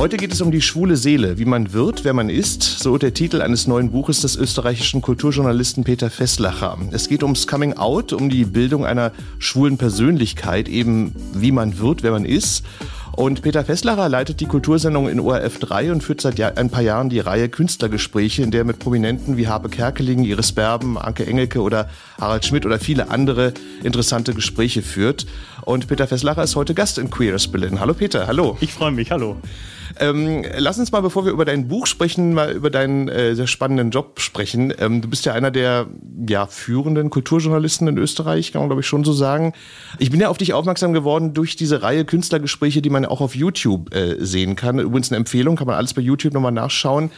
Heute geht es um die schwule Seele, wie man wird, wer man ist, so der Titel eines neuen Buches des österreichischen Kulturjournalisten Peter Fesslacher. Es geht ums Coming Out, um die Bildung einer schwulen Persönlichkeit, eben wie man wird, wer man ist. Und Peter Fesslacher leitet die Kultursendung in ORF 3 und führt seit ein paar Jahren die Reihe Künstlergespräche, in der mit Prominenten wie Habe Kerkeling, Iris Berben, Anke Engelke oder Harald Schmidt oder viele andere interessante Gespräche führt. Und Peter Fesslacher ist heute Gast in Queer as Berlin. Hallo Peter, hallo. Ich freue mich, hallo. Ähm, lass uns mal, bevor wir über dein Buch sprechen, mal über deinen äh, sehr spannenden Job sprechen. Ähm, du bist ja einer der ja, führenden Kulturjournalisten in Österreich, kann man glaube ich schon so sagen. Ich bin ja auf dich aufmerksam geworden durch diese Reihe Künstlergespräche, die man auch auf YouTube äh, sehen kann. Übrigens eine Empfehlung, kann man alles bei YouTube nochmal nachschauen.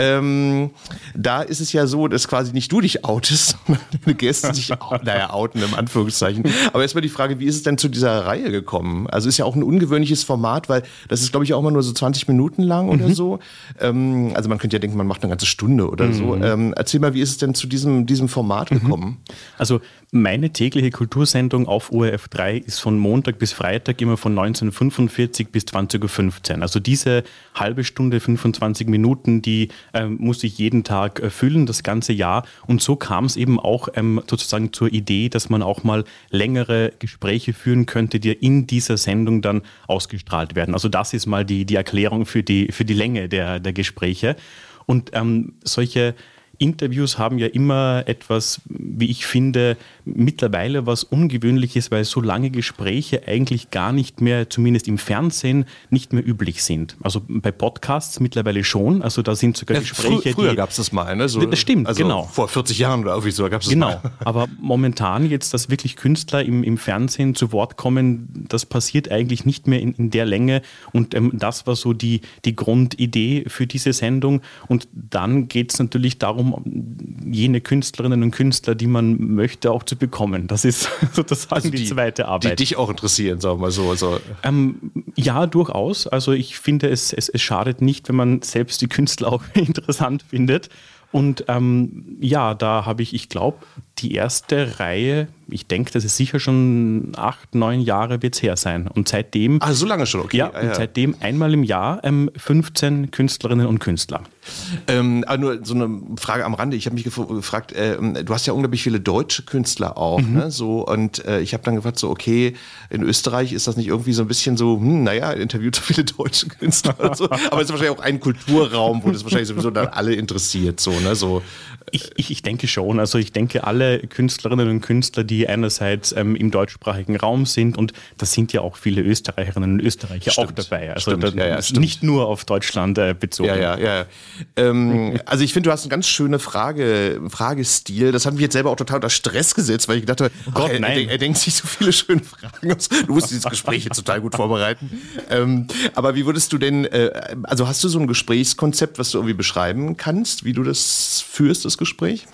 Ähm, da ist es ja so, dass quasi nicht du dich outest, sondern deine Gäste sich, naja, outen im Anführungszeichen. Aber erstmal die Frage, wie ist es denn zu dieser Reihe gekommen? Also ist ja auch ein ungewöhnliches Format, weil das ist, glaube ich, auch immer nur so 20 Minuten lang oder Mhm. so. Ähm, also man könnte ja denken, man macht eine ganze Stunde oder so. Mhm. Ähm, erzähl mal, wie ist es denn zu diesem, diesem Format gekommen? Also meine tägliche Kultursendung auf ORF 3 ist von Montag bis Freitag immer von 1945 bis 20.15 Uhr. Also diese halbe Stunde, 25 Minuten, die ähm, muss ich jeden Tag äh, füllen, das ganze Jahr. Und so kam es eben auch ähm, sozusagen zur Idee, dass man auch mal längere Gespräche führen könnte, die in dieser Sendung dann ausgestrahlt werden. Also das ist mal die, die Erklärung für die, für die Länge der, der Gespräche. Und ähm, solche Interviews haben ja immer etwas, wie ich finde, mittlerweile was Ungewöhnliches, weil so lange Gespräche eigentlich gar nicht mehr, zumindest im Fernsehen, nicht mehr üblich sind. Also bei Podcasts mittlerweile schon. Also da sind sogar Ja, Gespräche, frü früher gab es das mal, ne? So, Das stimmt, also genau. Vor 40 Jahren oder irgendwie so gab es das Genau, mal. aber momentan jetzt, dass wirklich Künstler im, im Fernsehen zu Wort kommen, das passiert eigentlich nicht mehr in, in der Länge und ähm, das war so die, die Grundidee für diese Sendung und dann geht es natürlich darum, jene Künstlerinnen und Künstler, die man möchte, auch zu bekommen. Das ist sozusagen die, zweite Arbeit. Also Die dich auch interessieren, sagen wir mal so. Also, Ähm, ja, durchaus. Also ich finde, es, es, es schadet nicht, wenn man selbst die Künstler auch interessant findet. Und ähm, ja, da habe ich, ich glaube, die erste Reihe, ich denke, das ist sicher schon acht, neun Jahre wird es her sein. Und seitdem, ah, so lange schon, okay. ja, Ah, und seitdem einmal im Jahr ähm, 15 Künstlerinnen und Künstler. Ähm, aber nur so eine Frage am Rande. Ich habe mich gef- gefragt, ähm, du hast ja unglaublich viele deutsche Künstler auch, Mhm. ne? So, und äh, ich habe dann gefragt, so, okay, in Österreich ist das nicht irgendwie so ein bisschen so, hm, naja, interviewt so viele deutsche Künstler und so. Aber es ist wahrscheinlich auch ein Kulturraum, wo das wahrscheinlich sowieso dann alle interessiert, so, ne? So, Ich, ich, ich denke schon. Also ich denke, alle Künstlerinnen und Künstler, die einerseits ähm, im deutschsprachigen Raum sind und da sind ja auch viele Österreicherinnen und Österreicher auch Stimmt, dabei. Also stimmt, da, ja, ja, ist stimmt. nicht nur auf Deutschland äh, bezogen. Ja, ja, ja. Ähm, also ich finde, du hast einen ganz schöne Frage, Fragestil. Das hat mich jetzt selber auch total unter Stress gesetzt, weil ich gedacht habe, ach, Gott, er, nein. er, er denkt sich so viele schöne Fragen aus. Du musst dieses Gespräch jetzt total gut vorbereiten. Ähm, aber wie würdest du denn, äh, also hast du so ein Gesprächskonzept, was du irgendwie beschreiben kannst, wie du das führst, das Gespräch?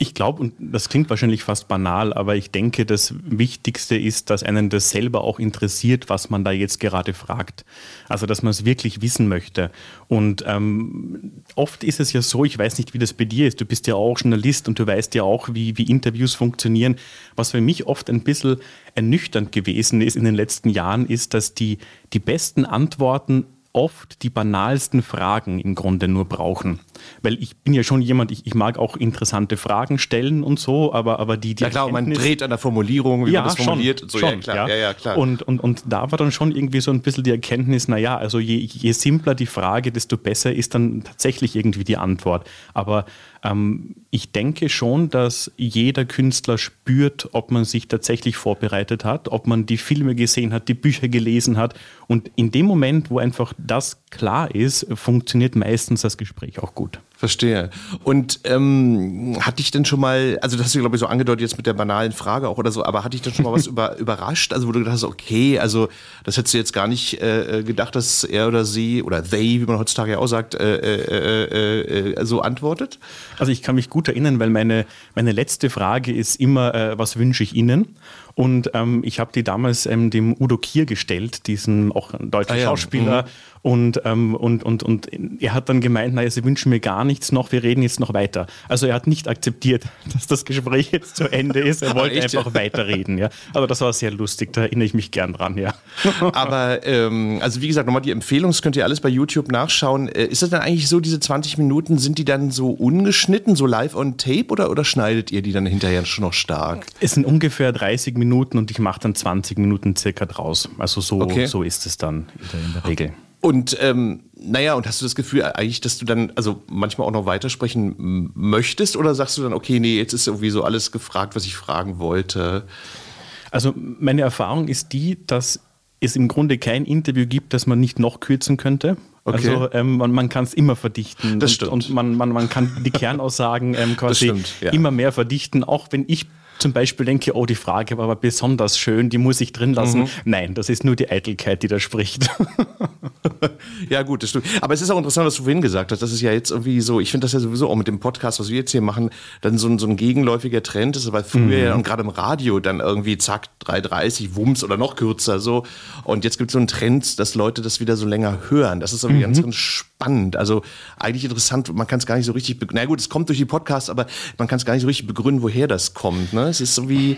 Ich glaube, und das klingt wahrscheinlich fast banal, aber ich denke, das Wichtigste ist, dass einen das selber auch interessiert, was man da jetzt gerade fragt. Also, dass man es wirklich wissen möchte. Und ähm, oft ist es ja so, ich weiß nicht, wie das bei dir ist, du bist ja auch Journalist und du weißt ja auch, wie, wie Interviews funktionieren. Was für mich oft ein bisschen ernüchternd gewesen ist in den letzten Jahren, ist, dass die, die besten Antworten oft die banalsten Fragen im Grunde nur brauchen. Weil ich bin ja schon jemand, ich, ich mag auch interessante Fragen stellen und so, aber, aber die, die Ja klar, man Erkenntnis- dreht an der Formulierung, wie ja, man das formuliert. Schon, und so, schon, ja, klar. Ja, ja, klar. Und, und, und da war dann schon irgendwie so ein bisschen die Erkenntnis, naja, also je, je simpler die Frage, desto besser ist dann tatsächlich irgendwie die Antwort. Aber ähm, ich denke schon, dass jeder Künstler spürt, ob man sich tatsächlich vorbereitet hat, ob man die Filme gesehen hat, die Bücher gelesen hat. Und in dem Moment, wo einfach das klar ist, funktioniert meistens das Gespräch auch gut. Verstehe. Und ähm, hat dich denn schon mal, also das hast du, glaube ich, so angedeutet jetzt mit der banalen Frage auch oder so, aber hat dich denn schon mal was über, überrascht? Also wo du gedacht hast, okay, also das hättest du jetzt gar nicht äh, gedacht, dass er oder sie oder they, wie man heutzutage ja auch sagt, äh, äh, äh, so antwortet? Also ich kann mich gut erinnern, weil meine, meine letzte Frage ist immer, äh, was wünsche ich Ihnen? Und ähm, ich habe die damals ähm, dem Udo Kier gestellt, diesen auch deutschen ah, ja. Schauspieler. Mhm. Und, ähm, und, und, und er hat dann gemeint, naja, sie wünschen mir gar nichts noch, wir reden jetzt noch weiter. Also er hat nicht akzeptiert, dass das Gespräch jetzt zu Ende ist. Er wollte einfach weiterreden. Ja. Aber das war sehr lustig, da erinnere ich mich gern dran, ja. Aber ähm, also wie gesagt, nochmal die Empfehlung, das könnt ihr alles bei YouTube nachschauen. Äh, ist das dann eigentlich so, diese 20 Minuten, sind die dann so ungeschnitten, so live on tape oder, oder schneidet ihr die dann hinterher schon noch stark? Es sind ungefähr 30 Minuten Minuten und ich mache dann 20 Minuten circa draus. Also so, okay. so ist es dann in der, in der Regel. Und ähm, naja, und hast du das Gefühl eigentlich, dass du dann also manchmal auch noch weitersprechen möchtest oder sagst du dann, okay, nee, jetzt ist irgendwie so alles gefragt, was ich fragen wollte? Also meine Erfahrung ist die, dass es im Grunde kein Interview gibt, das man nicht noch kürzen könnte. Okay. Also ähm, man, man kann es immer verdichten. Das und, stimmt. Und man, man, man kann die Kernaussagen ähm, quasi stimmt, ja. immer mehr verdichten, auch wenn ich zum Beispiel denke, oh, die Frage war aber besonders schön, die muss ich drin lassen. Mhm. Nein, das ist nur die Eitelkeit, die da spricht. ja, gut, das stimmt. Aber es ist auch interessant, was du vorhin gesagt hast. Das ist ja jetzt irgendwie so, ich finde das ja sowieso auch mit dem Podcast, was wir jetzt hier machen, dann so ein, so ein gegenläufiger Trend ist, weil früher mhm. ja und gerade im Radio dann irgendwie zack, 3,30, Wumms oder noch kürzer so. Und jetzt gibt es so einen Trend, dass Leute das wieder so länger hören. Das ist irgendwie mhm. ganz, ganz spannend. Also eigentlich interessant, man kann es gar nicht so richtig, na gut, es kommt durch die Podcasts, aber man kann es gar nicht so richtig begründen, woher das kommt. Ne? Es ist so wie,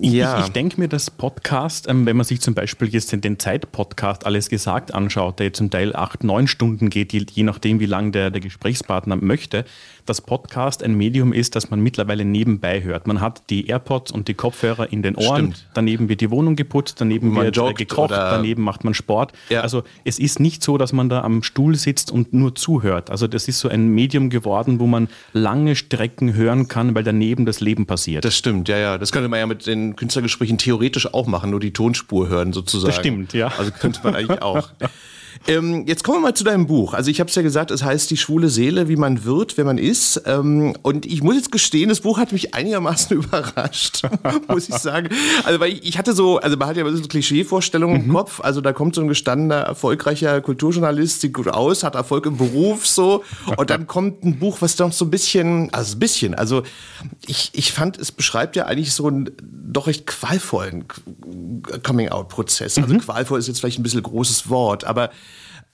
ja. Ich, ich denke mir, das Podcast, ähm, wenn man sich zum Beispiel jetzt den, den Zeit-Podcast alles gesagt anschaut, der zum Teil acht, neun Stunden geht, je, je nachdem, wie lang der, der Gesprächspartner möchte, dass Podcast ein Medium ist, das man mittlerweile nebenbei hört. Man hat die AirPods und die Kopfhörer in den Ohren, Stimmt. daneben wird die Wohnung geputzt, daneben man wird äh, gekocht, daneben macht man Sport. Ja. Also es ist nicht so, dass man da am Stuhl sitzt und nur zuhört. Also das ist so ein Medium geworden, wo man lange Strecken hören kann, weil daneben das Leben passiert. Das stimmt, ja, ja. Das könnte man ja mit den Künstlergesprächen theoretisch auch machen, nur die Tonspur hören sozusagen. Das stimmt, ja. Also könnte man eigentlich auch. Ähm, jetzt kommen wir mal zu deinem Buch. Also ich habe es ja gesagt, es heißt Die schwule Seele, wie man wird, wenn man ist. Ähm, und ich muss jetzt gestehen, das Buch hat mich einigermaßen überrascht, muss ich sagen. Also weil ich, ich, hatte so, also man hat ja immer so Klischeevorstellungen mhm. im Kopf. Also da kommt so ein gestandener, erfolgreicher Kulturjournalist, sieht gut aus, hat Erfolg im Beruf so. Und dann kommt ein Buch, was doch so ein bisschen, also ein bisschen, also ich, ich fand, es beschreibt ja eigentlich so einen doch recht qualvollen Coming-out-Prozess. Also mhm. qualvoll ist jetzt vielleicht ein bisschen großes Wort, aber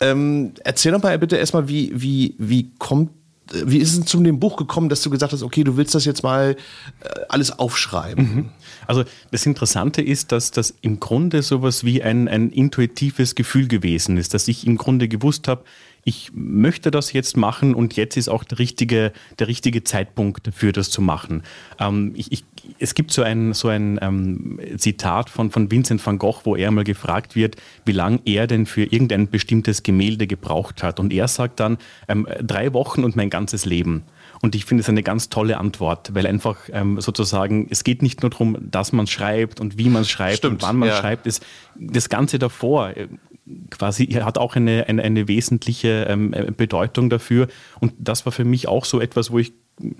ähm, erzähl doch mal bitte erstmal, wie, wie, wie kommt wie ist es zu dem Buch gekommen, dass du gesagt hast, okay, du willst das jetzt mal äh, alles aufschreiben? Mhm. Also das Interessante ist, dass das im Grunde sowas wie ein, ein intuitives Gefühl gewesen ist, dass ich im Grunde gewusst habe, ich möchte das jetzt machen und jetzt ist auch der richtige, der richtige Zeitpunkt dafür, das zu machen. Ähm, ich, ich, es gibt so ein, so ein ähm, Zitat von, von Vincent van Gogh, wo er mal gefragt wird, wie lange er denn für irgendein bestimmtes Gemälde gebraucht hat. Und er sagt dann, ähm, drei Wochen und mein ganzes Leben. Und ich finde es eine ganz tolle Antwort, weil einfach ähm, sozusagen, es geht nicht nur darum, dass man schreibt und wie man schreibt Stimmt, und wann man ja. schreibt. Es, das Ganze davor äh, quasi hat auch eine, eine, eine wesentliche ähm, äh, Bedeutung dafür. Und das war für mich auch so etwas, wo ich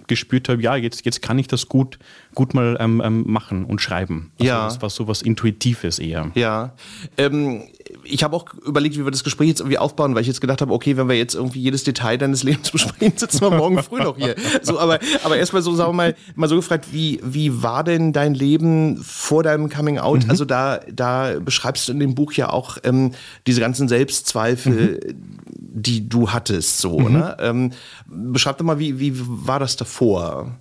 gespürt habe, ja, jetzt, jetzt kann ich das gut, gut mal ähm, ähm machen und schreiben. Also ja. Das war so was Intuitives eher. Ja. Ähm, ich habe auch überlegt, wie wir das Gespräch jetzt irgendwie aufbauen, weil ich jetzt gedacht habe, okay, wenn wir jetzt irgendwie jedes Detail deines Lebens besprechen, sitzen wir morgen früh noch hier. So, aber, aber erstmal so, sagen wir mal, mal so gefragt, wie, wie war denn dein Leben vor deinem Coming Out? Mhm. Also da, da beschreibst du in dem Buch ja auch ähm, diese ganzen Selbstzweifel, mhm. Die du hattest, so, mhm. ne? Ähm, beschreib doch mal, wie, wie war das davor?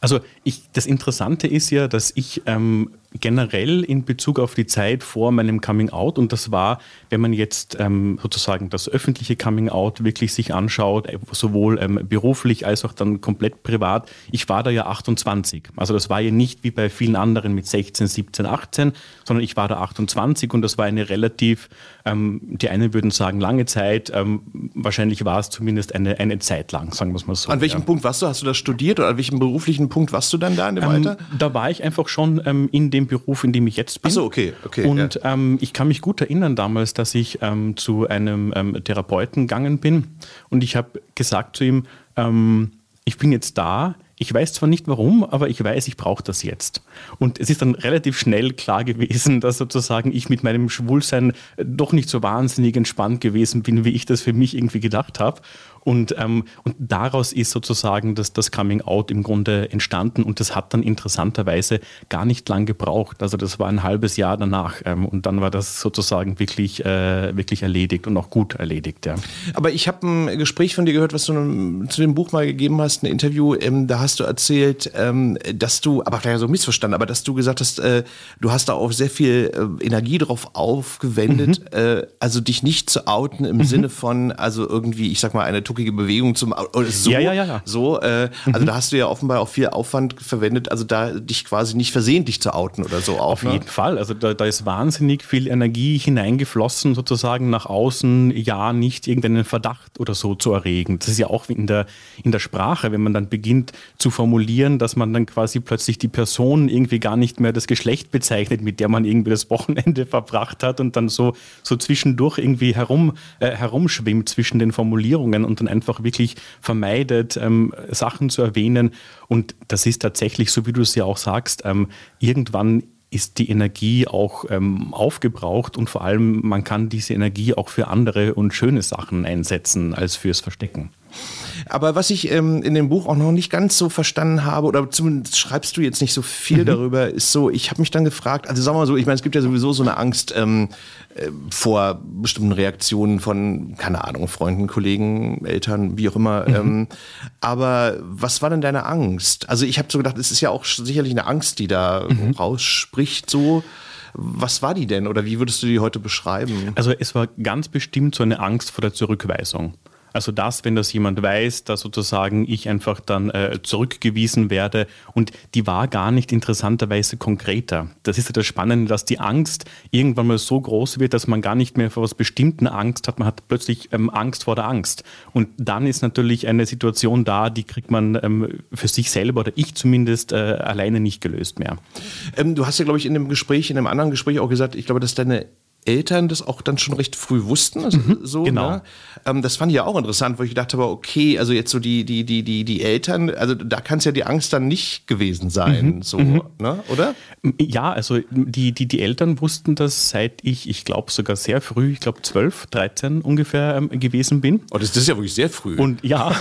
Also ich, das Interessante ist ja, dass ich ähm, generell in Bezug auf die Zeit vor meinem Coming Out und das war, wenn man jetzt ähm, sozusagen das öffentliche Coming Out wirklich sich anschaut, äh, sowohl ähm, beruflich als auch dann komplett privat, ich war da ja 28. Also das war ja nicht wie bei vielen anderen mit 16, 17, 18, sondern ich war da 28 und das war eine relativ, ähm, die einen würden sagen lange Zeit, ähm, wahrscheinlich war es zumindest eine, eine Zeit lang, sagen wir es mal so. An welchem ja. Punkt warst du? Hast du das studiert oder an welchem beruflichen Punkt warst du dann da in dem ähm, Alter? Da war ich einfach schon ähm, in dem dem Beruf, in dem ich jetzt bin. Ach so, okay, okay, Und ja. ähm, ich kann mich gut erinnern damals, dass ich ähm, zu einem ähm, Therapeuten gegangen bin und ich habe gesagt zu ihm, ähm, ich bin jetzt da, ich weiß zwar nicht warum, aber ich weiß, ich brauche das jetzt. Und es ist dann relativ schnell klar gewesen, dass sozusagen ich mit meinem Schwulsein doch nicht so wahnsinnig entspannt gewesen bin, wie ich das für mich irgendwie gedacht habe. Und, ähm, und daraus ist sozusagen das, das Coming Out im Grunde entstanden und das hat dann interessanterweise gar nicht lang gebraucht. Also das war ein halbes Jahr danach ähm, und dann war das sozusagen wirklich, äh, wirklich erledigt und auch gut erledigt. Ja. Aber ich habe ein Gespräch von dir gehört, was du zu dem Buch mal gegeben hast, ein Interview. Ähm, da hast du erzählt, ähm, dass du, aber vielleicht so missverstanden, aber dass du gesagt hast, äh, du hast da auch sehr viel äh, Energie drauf aufgewendet, Mhm. äh, also dich nicht zu outen im Sinne von, also irgendwie, ich sag mal, eine tuckige Bewegung zum so. Ja, ja, ja, ja. So, äh, also da hast du ja offenbar auch viel Aufwand verwendet, also da dich quasi nicht versehentlich zu outen oder so auch. Auf ne? jeden Fall. Also da, da ist wahnsinnig viel Energie hineingeflossen, sozusagen nach außen, ja, nicht irgendeinen Verdacht oder so zu erregen. Das ist ja auch wie in der, in der Sprache, wenn man dann beginnt zu formulieren, dass man dann quasi plötzlich die Person irgendwie gar nicht mehr das Geschlecht bezeichnet, mit der man irgendwie das Wochenende verbracht hat und dann so, so zwischendurch irgendwie herum, äh, herumschwimmt zwischen den Formulierungen und dann einfach wirklich vermeidet, ähm, Sachen zu erwähnen. Und das ist tatsächlich, so wie du es ja auch sagst, ähm, irgendwann ist die Energie auch ähm, aufgebraucht und vor allem man kann diese Energie auch für andere und schöne Sachen einsetzen als fürs Verstecken. Aber was ich ähm, in dem Buch auch noch nicht ganz so verstanden habe, oder zumindest schreibst du jetzt nicht so viel Mhm. darüber, ist so, ich habe mich dann gefragt, also sagen wir mal so, ich meine, es gibt ja sowieso so eine Angst ähm, äh, vor bestimmten Reaktionen von, keine Ahnung, Freunden, Kollegen, Eltern, wie auch immer. Mhm. Ähm, aber was war denn deine Angst? Also ich habe so gedacht, es ist ja auch sicherlich eine Angst, die da Mhm. rausspricht, so. Was war die denn oder wie würdest du die heute beschreiben? Also es war ganz bestimmt so eine Angst vor der Zurückweisung. Also das, wenn das jemand weiß, dass sozusagen ich einfach dann äh, zurückgewiesen werde. Und die war gar nicht interessanterweise konkreter. Das ist ja das Spannende, dass die Angst irgendwann mal so groß wird, dass man gar nicht mehr vor was Bestimmten Angst hat. Man hat plötzlich ähm, Angst vor der Angst. Und dann ist natürlich eine Situation da, die kriegt man ähm, für sich selber oder ich zumindest äh, alleine nicht gelöst mehr. Ähm, du hast ja, glaube ich, in dem Gespräch, in einem anderen Gespräch auch gesagt, ich glaube, dass deine Eltern das auch dann schon recht früh wussten. Also so, genau. Ne? Ähm, das fand ich ja auch interessant, wo ich gedacht habe, okay, also jetzt so die, die, die, die, die Eltern, also da kann es ja die Angst dann nicht gewesen sein, so, ne? oder? Ja, also die, die, die Eltern wussten das seit ich, ich glaube sogar sehr früh, ich glaube 12, 13 ungefähr ähm, gewesen bin. Oh, das, das ist ja wirklich sehr früh. Und ja,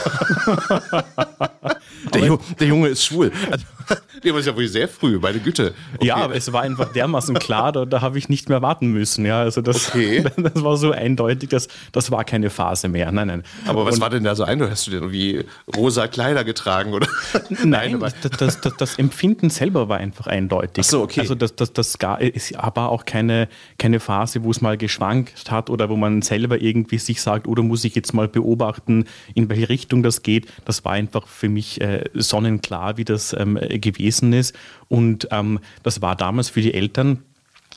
der, Ju- der Junge ist schwul. Also, der war ja wirklich sehr früh, meine Güte. Okay. ja, aber es war einfach dermaßen klar, da, da habe ich nicht mehr warten müssen. Ja, also das, Okay. das war so eindeutig, dass das war keine Phase mehr. Nein, nein. aber was Und- war denn da so ein? Hast du denn irgendwie rosa Kleider getragen oder? Nein, aber- das, das, das, Empfinden selber war einfach eindeutig. Ach so, okay. Also das, das, das gar, es war auch keine, keine Phase, wo es mal geschwankt hat oder wo man selber irgendwie sich sagt, oder muss ich jetzt mal beobachten, in welche Richtung das geht. Das war einfach für mich äh, sonnenklar, wie das ähm, äh, gewesen ist. Und ähm, das war damals für die Eltern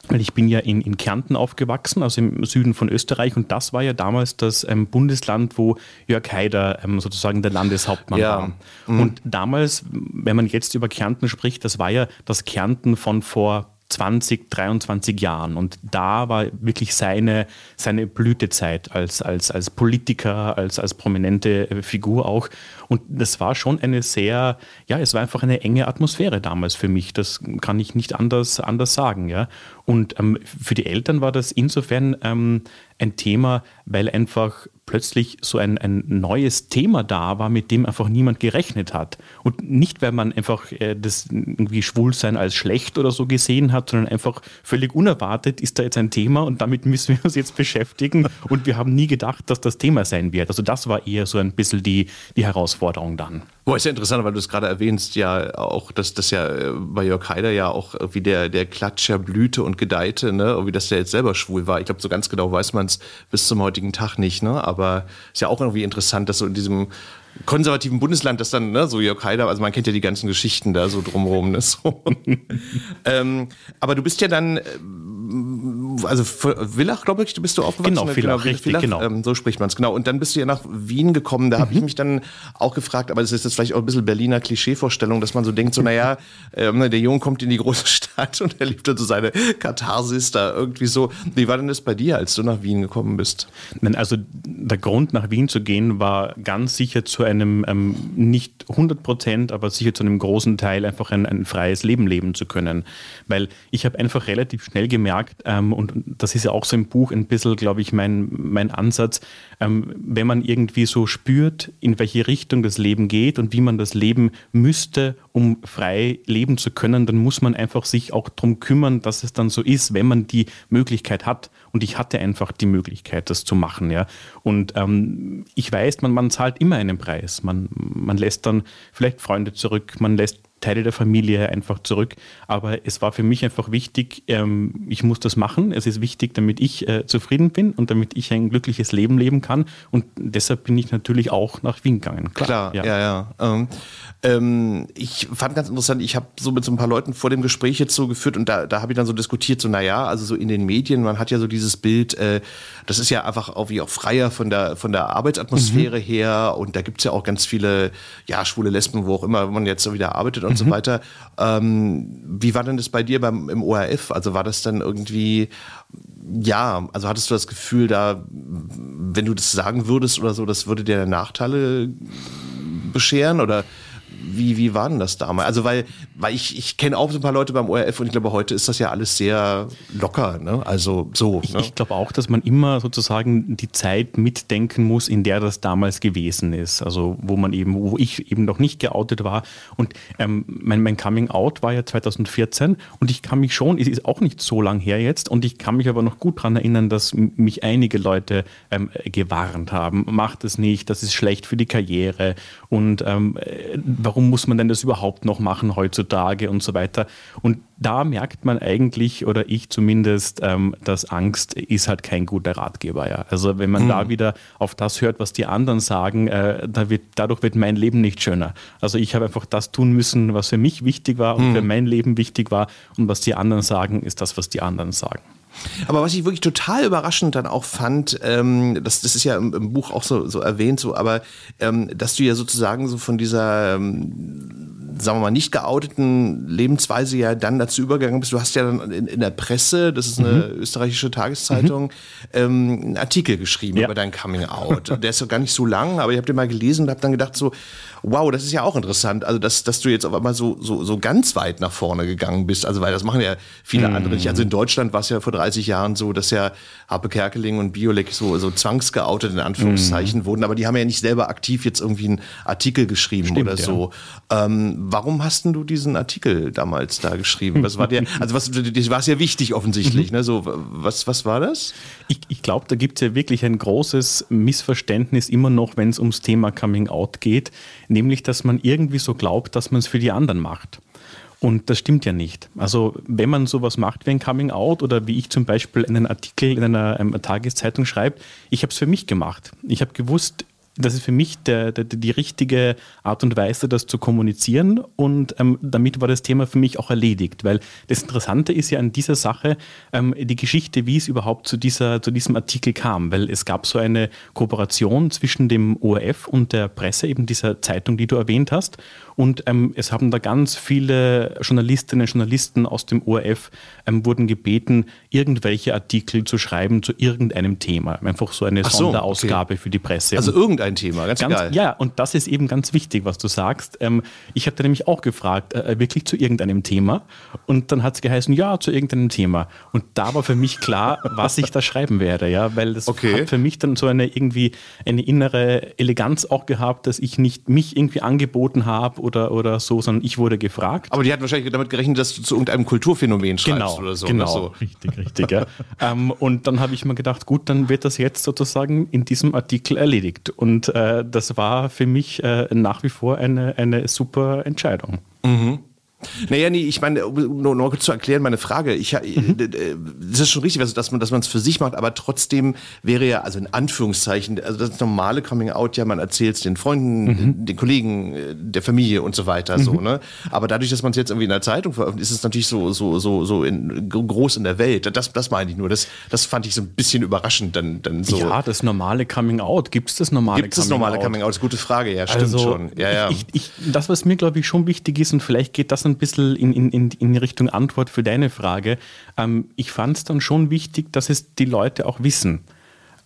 weil ich bin ja in, in Kärnten aufgewachsen, also im Süden von Österreich, und das war ja damals das ähm, Bundesland, wo Jörg Haider ähm, sozusagen der Landeshauptmann Ja. war. Und damals, wenn man jetzt über Kärnten spricht, das war ja das Kärnten von vor 20, 23 Jahren. Und da war wirklich seine, seine Blütezeit als, als, als Politiker, als, als prominente Figur auch. Und das war schon eine sehr, ja, es war einfach eine enge Atmosphäre damals für mich. Das kann ich nicht anders, anders sagen. Ja. Und ähm, für die Eltern war das insofern ähm, ein Thema, weil einfach plötzlich so ein, ein neues Thema da war, mit dem einfach niemand gerechnet hat. Und nicht, weil man einfach äh, das irgendwie Schwulsein als schlecht oder so gesehen hat, sondern einfach völlig unerwartet ist da jetzt ein Thema und damit müssen wir uns jetzt beschäftigen. Und wir haben nie gedacht, dass das Thema sein wird. Also das war eher so ein bisschen die, die Herausforderung dann. Boah, ist ja interessant, weil du es gerade erwähnst, ja auch, dass das ja äh, bei Jörg Haider ja auch wie der, der Klatscher blühte und gedeihte, ne, wie dass der jetzt selber schwul war. Ich glaube, so ganz genau weiß man es bis zum heutigen Tag nicht, ne? Aber ist ja auch irgendwie interessant, dass so in diesem konservativen Bundesland, das dann, ne, so Jörg Haider, also man kennt ja die ganzen Geschichten da so drumherum, ne, so. ähm, aber du bist ja dann, äh, also Villach, glaube ich, bist du aufgewachsen. Genau, Villach, genau, richtig, Villach, genau. Ähm, so spricht man es, genau. Und dann bist du ja nach Wien gekommen. Da habe ich mich dann auch gefragt, aber das ist jetzt vielleicht auch ein bisschen Berliner Klischeevorstellung, dass man so denkt, so naja, ähm, der Junge kommt in die große Stadt und er liebt dann so seine Katharsis da irgendwie so. Wie war denn das bei dir, als du nach Wien gekommen bist? Also der Grund, nach Wien zu gehen, war ganz sicher zu einem, ähm, nicht 100 Prozent, aber sicher zu einem großen Teil einfach ein, ein freies Leben leben zu können. Weil ich habe einfach relativ schnell gemerkt, ähm, und das ist ja auch so im Buch ein bisschen, glaube ich, mein, mein Ansatz, ähm, wenn man irgendwie so spürt, in welche Richtung das Leben geht und wie man das leben müsste, um frei leben zu können, dann muss man einfach sich auch darum kümmern, dass es dann so ist, wenn man die Möglichkeit hat. Und ich hatte einfach die Möglichkeit, das zu machen. Ja. Und ähm, ich weiß, man, man zahlt immer einen Preis. Man, man lässt dann vielleicht Freunde zurück, man lässt Teile der Familie einfach zurück. Aber es war für mich einfach wichtig, ähm, ich muss das machen. Es ist wichtig, damit ich äh, zufrieden bin und damit ich ein glückliches Leben leben kann. Und deshalb bin ich natürlich auch nach Wien gegangen. Klar, Klar ja, ja. ja. Ähm, ähm, ich fand ganz interessant, ich habe so mit so ein paar Leuten vor dem Gespräch jetzt so geführt und da, da habe ich dann so diskutiert, so naja, also so in den Medien, man hat ja so dieses Bild, äh, das ist ja einfach auch wie auch freier von der, von der Arbeitsatmosphäre mhm. her und da gibt's ja auch ganz viele, ja, schwule Lesben, wo auch immer man jetzt so wieder arbeitet und mhm. so weiter. Ähm, wie war denn das bei dir beim, im ORF? Also war das dann irgendwie, ja, also hattest du das Gefühl, da, wenn du das sagen würdest oder so, das würde dir Nachteile bescheren oder wie, wie war denn das damals? Also, weil, weil ich, ich kenne auch so ein paar Leute beim ORF und ich glaube, heute ist das ja alles sehr locker. Ne? Also so. Ich, ne? ich glaube auch, dass man immer sozusagen die Zeit mitdenken muss, in der das damals gewesen ist. Also wo man eben, wo ich eben noch nicht geoutet war. Und ähm, mein, mein Coming Out war ja 2014 und ich kann mich schon, es ist auch nicht so lang her jetzt, und ich kann mich aber noch gut daran erinnern, dass mich einige Leute ähm, gewarnt haben. Macht es nicht, das ist schlecht für die Karriere und ähm, äh, warum muss man denn das überhaupt noch machen heutzutage und so weiter. Und da merkt man eigentlich, oder ich zumindest, ähm, dass Angst ist halt kein guter Ratgeber. Ja. Also wenn man mhm. da wieder auf das hört, was die anderen sagen, äh, da wird, dadurch wird mein Leben nicht schöner. Also ich habe einfach das tun müssen, was für mich wichtig war und mhm. für mein Leben wichtig war. Und was die anderen sagen, ist das, was die anderen sagen. Aber was ich wirklich total überraschend dann auch fand, ähm, das, das ist ja im, im, Buch auch so, so erwähnt, so, aber ähm, dass du ja sozusagen so von dieser ähm, sagen wir mal, nicht geouteten Lebensweise ja dann dazu übergegangen bist. Du hast ja dann in, in der Presse, das ist eine mhm. österreichische Tageszeitung, mhm. ähm, einen Artikel geschrieben ja. über dein Coming Out. Der ist doch gar nicht so lang, aber ich habe den mal gelesen und habe dann gedacht so, wow, das ist ja auch interessant. Also, dass, dass du jetzt auf einmal so, so, so ganz weit nach vorne gegangen bist. Also, weil das machen ja viele mhm. andere nicht. Also in Deutschland war es ja vor 30 Jahren so, dass ja Harpe Kerkeling und Biolek so, so zwangsgeoutet in Anführungszeichen mhm. wurden. Aber die haben ja nicht selber aktiv jetzt irgendwie einen Artikel geschrieben Stimmt, oder so. Ja. Ähm, warum hast denn du diesen Artikel damals da geschrieben? Was war der, also was, das war sehr wichtig offensichtlich, mhm. ne? So, was, was war das? Ich, ich glaube, da gibt es ja wirklich ein großes Missverständnis immer noch, wenn es ums Thema Coming Out geht nämlich dass man irgendwie so glaubt, dass man es für die anderen macht. Und das stimmt ja nicht. Also wenn man sowas macht wie ein Coming Out oder wie ich zum Beispiel einen Artikel in einer ähm, Tageszeitung schreibt, ich habe es für mich gemacht. Ich habe gewusst, das ist für mich der, der, die richtige Art und Weise, das zu kommunizieren. Und ähm, damit war das Thema für mich auch erledigt. Weil das Interessante ist ja an dieser Sache ähm, die Geschichte, wie es überhaupt zu, dieser, zu diesem Artikel kam. Weil es gab so eine Kooperation zwischen dem ORF und der Presse, eben dieser Zeitung, die du erwähnt hast. Und ähm, es haben da ganz viele Journalistinnen und Journalisten aus dem ORF ähm, wurden gebeten, irgendwelche Artikel zu schreiben zu irgendeinem Thema. Einfach so eine so, Sonderausgabe okay. für die Presse. Also irgendein Thema, ganz, ganz egal. Ja, und das ist eben ganz wichtig, was du sagst. Ähm, ich habe da nämlich auch gefragt, äh, wirklich zu irgendeinem Thema. Und dann hat es geheißen, ja, zu irgendeinem Thema. Und da war für mich klar, was ich da schreiben werde, ja, weil das okay. hat für mich dann so eine irgendwie eine innere Eleganz auch gehabt, dass ich nicht mich irgendwie angeboten habe oder, oder so, sondern ich wurde gefragt. Aber die hat wahrscheinlich damit gerechnet, dass du zu irgendeinem Kulturphänomen schreibst genau, oder so. Genau, so. richtig, richtig. Ja. ähm, und dann habe ich mir gedacht, gut, dann wird das jetzt sozusagen in diesem Artikel erledigt. Und äh, das war für mich äh, nach wie vor eine, eine super Entscheidung. Mhm. Naja, nee, ich meine, um nur, nur kurz zu erklären, meine Frage. Ich, mhm. Das ist schon richtig, also, dass man dass man es für sich macht, aber trotzdem wäre ja, also in Anführungszeichen, also das normale Coming Out, ja, man erzählt es den Freunden, mhm. den Kollegen, äh, der Familie und so weiter, mhm. so, ne? Aber dadurch, dass man es jetzt irgendwie in der Zeitung veröffentlicht, ist es natürlich so, so, so, so in, groß in der Welt. Das, das meine ich nur. Das, das fand ich so ein bisschen überraschend dann, dann so. Ja, das normale Coming Out. Gibt es das normale Coming Out? Gibt es das normale Coming Out? Das ist eine gute Frage, ja, stimmt also, schon. Ja, ja. Ich, ich, das, was mir, glaube ich, schon wichtig ist, und vielleicht geht das ein bisschen in, in, in, Richtung Antwort für deine Frage. Ähm, ich fand es dann schon wichtig, dass es die Leute auch wissen.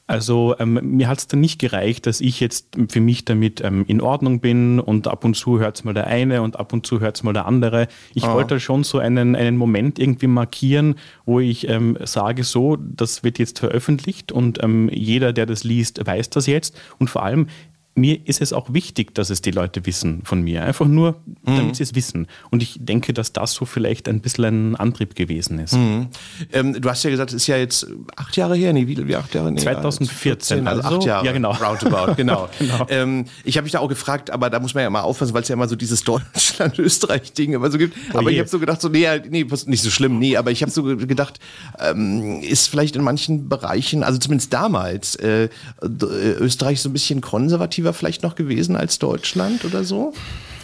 Also ähm, mir hat es dann nicht gereicht, dass ich jetzt für mich damit ähm, in Ordnung bin und ab und zu hört es mal der eine und ab und zu hört es mal der andere. Ich ah. wollte schon so einen, einen Moment irgendwie markieren, wo ich ähm, sage, so, das wird jetzt veröffentlicht und ähm, jeder, der das liest, weiß das jetzt. Und vor allem, mir ist es auch wichtig, dass es die Leute wissen von mir. Einfach nur, damit mhm. sie es wissen. Und ich denke, dass das so vielleicht ein bisschen ein Antrieb gewesen ist. Mhm. Ähm, du hast ja gesagt, es ist ja jetzt acht Jahre her, nee, wie, wie acht Jahre? Nee, 2014, also, also acht Jahre. Ja, genau. Roundabout, genau. genau. Ähm, ich habe mich da auch gefragt, aber da muss man ja immer aufpassen, weil es ja immer so dieses Deutschland-Österreich-Ding immer so gibt. Oh aber ich habe so gedacht, so, nee, nee, nicht so schlimm, nee, aber ich habe so gedacht, ähm, ist vielleicht in manchen Bereichen, also zumindest damals, äh, Österreich so ein bisschen konservativ attraktiver vielleicht noch gewesen als Deutschland oder so?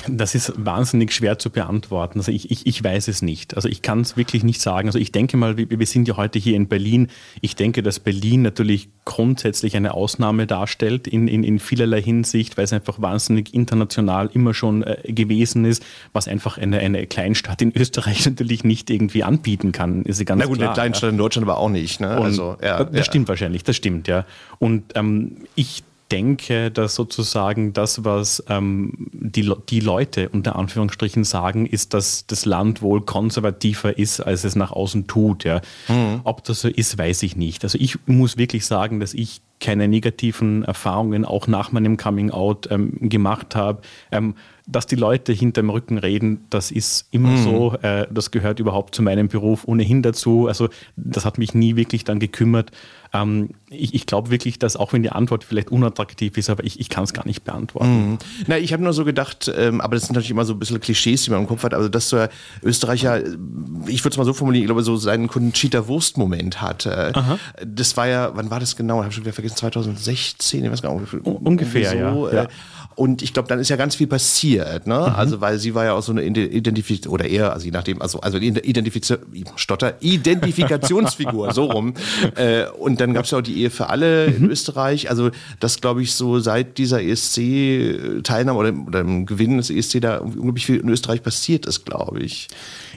Das ist wahnsinnig schwer zu beantworten. Also ich, ich, ich weiß es nicht. Also ich kann es wirklich nicht sagen. Also ich denke mal, wir, wir sind ja heute hier in Berlin. Ich denke, dass Berlin natürlich grundsätzlich eine Ausnahme darstellt in, in, in vielerlei Hinsicht, weil es einfach wahnsinnig international immer schon äh, gewesen ist, was einfach eine, eine Kleinstadt in Österreich natürlich nicht irgendwie anbieten kann. Ist ganz Na gut, klar, eine Kleinstadt ja. in Deutschland aber auch nicht. Ne? also, ja, das ja. stimmt wahrscheinlich, das stimmt, ja. Und ähm, ich denke, dass sozusagen das, was ähm, die, die Leute unter Anführungsstrichen sagen, ist, dass das Land wohl konservativer ist, als es nach außen tut. Ja. Mhm. Ob das so ist, weiß ich nicht. Also ich muss wirklich sagen, dass ich keine negativen Erfahrungen auch nach meinem Coming Out ähm, gemacht habe. Ähm, dass die Leute hinterm Rücken reden, das ist immer mhm. so. Äh, das gehört überhaupt zu meinem Beruf ohnehin dazu. Also das hat mich nie wirklich dann gekümmert. Ähm, ich, ich glaube wirklich, dass auch wenn die Antwort vielleicht unattraktiv ist, aber ich, ich kann es gar nicht beantworten. Mhm. Na, ich habe nur so gedacht, ähm, aber das sind natürlich immer so ein bisschen Klischees, die man im Kopf hat, also dass der Österreicher, ich würde es mal so formulieren, ich glaube, so seinen Conchita-Wurst-Moment hatte. Aha. Das war ja, wann war das genau? Ich habe schon wieder vergessen, 2016, ich weiß gar nicht. Ungefähr, so, ja. Äh, und ich glaube, dann ist ja ganz viel passiert, ne? Mhm. Also, weil sie war ja auch so eine Identifikation, oder eher, also je nachdem, also, also Identifikation, Stotter, Identifikationsfigur, so rum. Äh, und dann gab es ja auch die Ehe für alle mhm. in Österreich. Also, das glaube ich so seit dieser ESC-Teilnahme oder, oder dem Gewinn des ESC da unglaublich viel in Österreich passiert ist, glaube ich.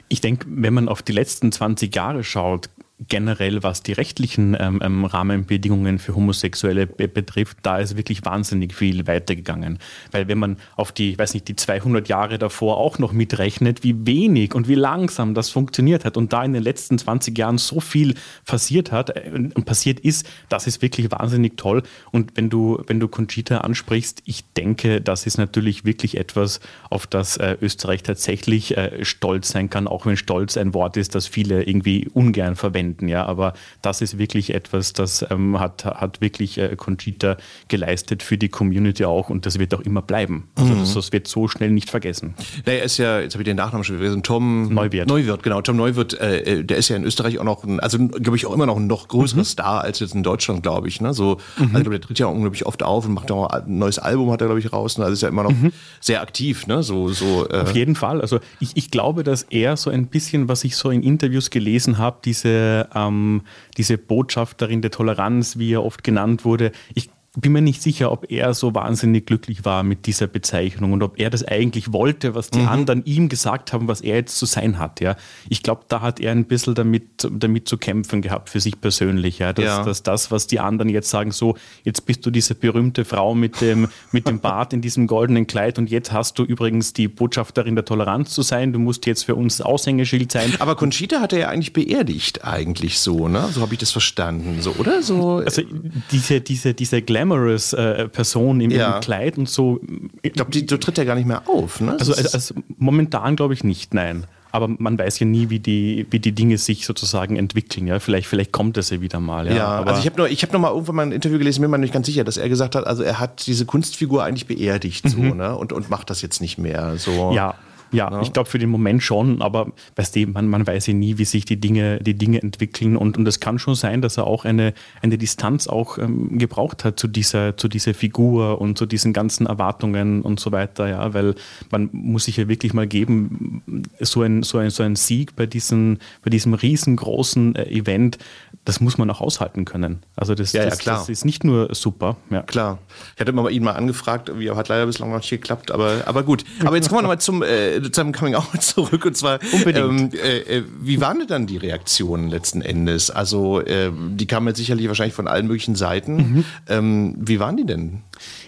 Ich denke, wenn man auf die letzten 20 Jahre schaut, generell, was die rechtlichen ähm, ähm, Rahmenbedingungen für Homosexuelle be betrifft, da ist wirklich wahnsinnig viel weitergegangen. Weil wenn man auf die, weiß nicht, die 200 Jahre davor auch noch mitrechnet, wie wenig und wie langsam das funktioniert hat und da in den letzten 20 Jahren so viel passiert hat äh, und passiert ist, das ist wirklich wahnsinnig toll. Und wenn du, wenn du Conchita ansprichst, ich denke, das ist natürlich wirklich etwas, auf das äh, Österreich tatsächlich äh, stolz sein kann, auch wenn stolz ein Wort ist, das viele irgendwie ungern verwenden finden. Ja, aber das ist wirklich etwas, das ähm, hat, hat wirklich äh, Conchita geleistet für die Community auch und das wird auch immer bleiben. Also mhm. das, das, wird so schnell nicht vergessen. Na, er ist ja, jetzt habe ich den Nachnamen schon vergessen, Tom Neuwirth. Neuwirth, genau. Tom Neuwirth, äh, äh der ist ja in Österreich auch noch, ein, also glaube ich auch immer noch ein noch größerer mhm. Star als jetzt in Deutschland, glaube ich. Ne? So, mhm. Also der tritt ja unglaublich oft auf und macht auch ein neues Album, hat er glaube ich raus. Ne? Also ist ja immer noch mhm. sehr aktiv. Ne? So, so, äh Auf jeden Fall. Also ich, ich glaube, dass er so ein bisschen, was ich so in Interviews gelesen habe, diese ähm, diese Botschafterin der Toleranz, wie er oft genannt wurde. Ich bin mir nicht sicher, ob er so wahnsinnig glücklich war mit dieser Bezeichnung und ob er das eigentlich wollte, was die mhm. anderen ihm gesagt haben, was er jetzt zu sein hat. Ja. Ich glaube, da hat er ein bisschen damit, damit zu kämpfen gehabt für sich persönlich. Ja. Dass, ja. dass das, was die anderen jetzt sagen, so, jetzt bist du diese berühmte Frau mit dem, mit dem Bart in diesem goldenen Kleid und jetzt hast du übrigens die Botschafterin der Toleranz zu sein, du musst jetzt für uns Aushängeschild sein. Aber Conchita hat er ja eigentlich beerdigt, eigentlich so, ne? So habe ich das verstanden, so, oder? So, also diese, diese, diese Glam glamorous äh, Person im, ja. Kleid und so. Ich glaube, die, tritt ja gar nicht mehr auf. Ne? Also, also, also momentan glaube ich nicht, nein. Aber man weiß ja nie, wie die, wie die Dinge sich sozusagen entwickeln. Ja? Vielleicht, vielleicht kommt es ja wieder mal. Ja, ja also ich habe noch, hab noch mal irgendwann mal ein Interview gelesen, bin mir nicht ganz sicher, dass er gesagt hat, also er hat diese Kunstfigur eigentlich beerdigt so, mhm. ne? und, und macht das jetzt nicht mehr. So. Ja, Ja, ne? ich glaube für den Moment schon, aber weißt du, man, man weiß ja nie, wie sich die Dinge, die Dinge entwickeln und, und es kann schon sein, dass er auch eine, eine Distanz auch ähm, gebraucht hat zu dieser, zu dieser Figur und zu diesen ganzen Erwartungen und so weiter, ja, weil man muss sich ja wirklich mal geben, so ein, so ein, so ein Sieg bei, diesen, bei diesem riesengroßen äh, Event, das muss man auch aushalten können. Also das, Ja, ja, das, klar. das ist nicht nur super. Ja. Klar. Ich hatte mal ihn mal angefragt, wie hat leider bislang noch nicht geklappt, aber, aber gut. Aber jetzt kommen wir nochmal zum, äh, zum Coming Out zurück und zwar, Unbedingt. Ähm, äh, äh, wie waren denn dann die Reaktionen letzten Endes? Also, äh, die kamen jetzt sicherlich wahrscheinlich von allen möglichen Seiten. Mhm. Ähm, wie waren die denn?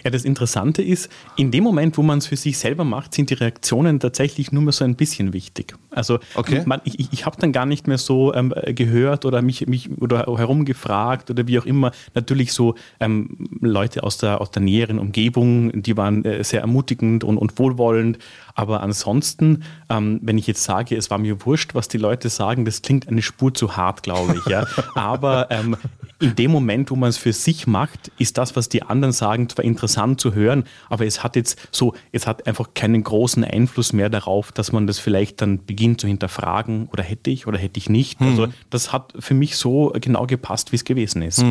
Ja, das Interessante ist, in dem Moment, wo man es für sich selber macht, sind die Reaktionen tatsächlich nur mehr so ein bisschen wichtig. Also Okay. man, ich, ich- habe dann gar nicht mehr so ähm, gehört oder mich, mich oder herumgefragt oder wie auch immer. Natürlich so ähm, Leute aus der, aus der näheren Umgebung, die waren äh, sehr ermutigend und, und wohlwollend. Aber ansonsten, ähm, wenn ich jetzt sage, es war mir wurscht, was die Leute sagen, das klingt eine Spur zu hart, glaube ich. Ja? Aber ähm, in dem Moment, wo man es für sich macht, ist das, was die anderen sagen, zwar interessant zu hören, aber es hat jetzt so, es hat einfach keinen großen Einfluss mehr darauf, dass man das vielleicht dann beginnt zu hinterfragen oder hätte ich oder hätte ich nicht. Also das hat für mich so genau gepasst, wie es gewesen ist.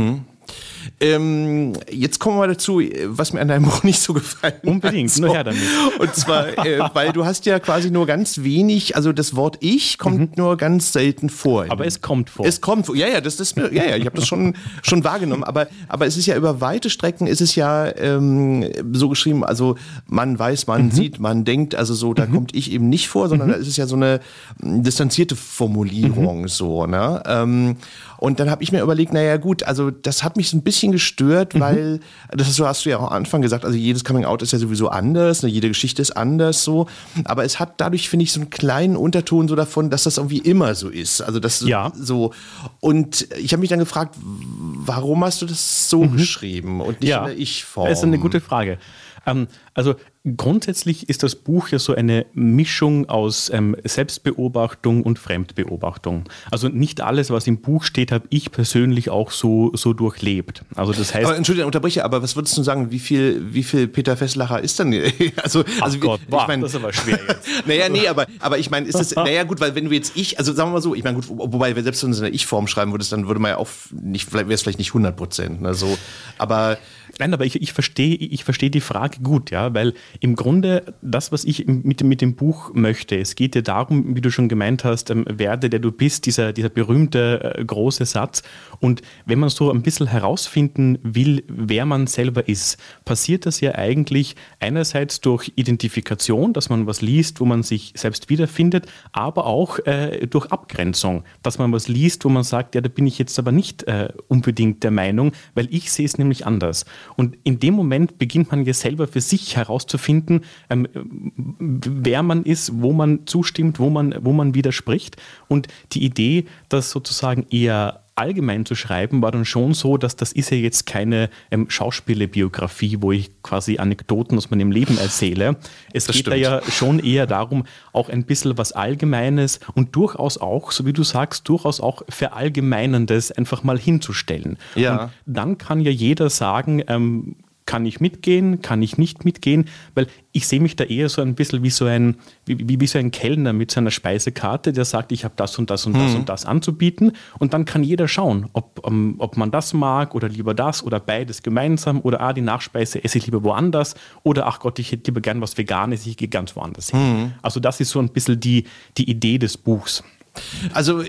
Ähm, jetzt kommen wir mal dazu, was mir an deinem Buch nicht so gefallen Unbedingt, hat. nur her damit. Und zwar, äh, weil du hast ja quasi nur ganz wenig, also das Wort Ich kommt nur ganz selten vor. Mhm. Aber es kommt vor. Es kommt vor. Ja, ja, das ist mir, ja, ja, ich habe das schon, schon wahrgenommen. Aber, aber es ist ja über weite Strecken ist es ja ähm, so geschrieben, also man weiß, man sieht, man denkt, also so, da kommt ich eben nicht vor, sondern da ist es ja so eine mm, distanzierte Formulierung so, ne? Ähm, und dann habe ich mir überlegt, naja gut, also das hat mich so ein bisschen gestört, weil, das ist so hast du ja auch am Anfang gesagt, also jedes Coming Out ist ja sowieso anders, ne, jede Geschichte ist anders so, aber es hat dadurch, finde ich, so einen kleinen Unterton so davon, dass das irgendwie immer so ist. Also das Ja. so. Und ich habe mich dann gefragt, warum hast du das so geschrieben und nicht in der Ich-Form? Das ist eine gute Frage. Ähm, also grundsätzlich ist das Buch ja so eine Mischung aus ähm, Selbstbeobachtung und Fremdbeobachtung. Also nicht alles, was im Buch steht, habe ich persönlich auch so, so durchlebt. Also das heißt, Aber Entschuldigung, unterbreche, aber was würdest du sagen, wie viel, wie viel Peter Fesselacher ist denn? Also, also wie- Gott, boah, ich mein, das ist aber schwer jetzt. naja, nee, aber, aber ich meine, ist das, naja, gut, weil wenn du jetzt ich, also sagen wir mal so, ich meine, gut, wobei, wenn selbst wenn du es in der Ich-Form schreiben würdest, dann würde man ja auch nicht, wäre es vielleicht nicht 100 Prozent, ne, so, aber, Nein, aber ich, ich verstehe ich verstehe die Frage gut, ja, weil im Grunde das, was ich mit, mit dem Buch möchte, es geht ja darum, wie du schon gemeint hast, ähm, werde der du bist, dieser, dieser berühmte äh, große Satz. Und wenn man so ein bisschen herausfinden will, wer man selber ist, passiert das ja eigentlich einerseits durch Identifikation, dass man was liest, wo man sich selbst wiederfindet, aber auch äh, durch Abgrenzung, dass man was liest, wo man sagt, ja, da bin ich jetzt aber nicht äh, unbedingt der Meinung, weil ich sehe es nämlich anders. Und in dem Moment beginnt man ja selber für sich herauszufinden, ähm, wer man ist, wo man zustimmt, wo man, wo man widerspricht. Und die Idee, das sozusagen eher allgemein zu schreiben, war dann schon so, dass das ist ja jetzt keine ähm, Schauspielerbiografie, wo ich quasi Anekdoten aus meinem Leben erzähle. Es Das geht da ja schon eher darum, auch ein bisschen was Allgemeines und durchaus auch, so wie du sagst, durchaus auch Verallgemeinendes einfach mal hinzustellen. Ja. Und dann kann ja jeder sagen, ähm, kann ich mitgehen, kann ich nicht mitgehen, weil ich sehe mich da eher so ein bisschen wie so ein, wie, wie, so ein Kellner mit seiner Speisekarte, der sagt, ich habe das und das und das und das anzubieten und dann kann jeder schauen, ob, ähm, ob man das mag oder lieber das oder beides gemeinsam oder ah, die Nachspeise esse ich lieber woanders oder ach Gott, ich hätte lieber gern was Veganes, ich gehe ganz woanders hin. Also das ist so ein bisschen die, die Idee des Buchs. Also,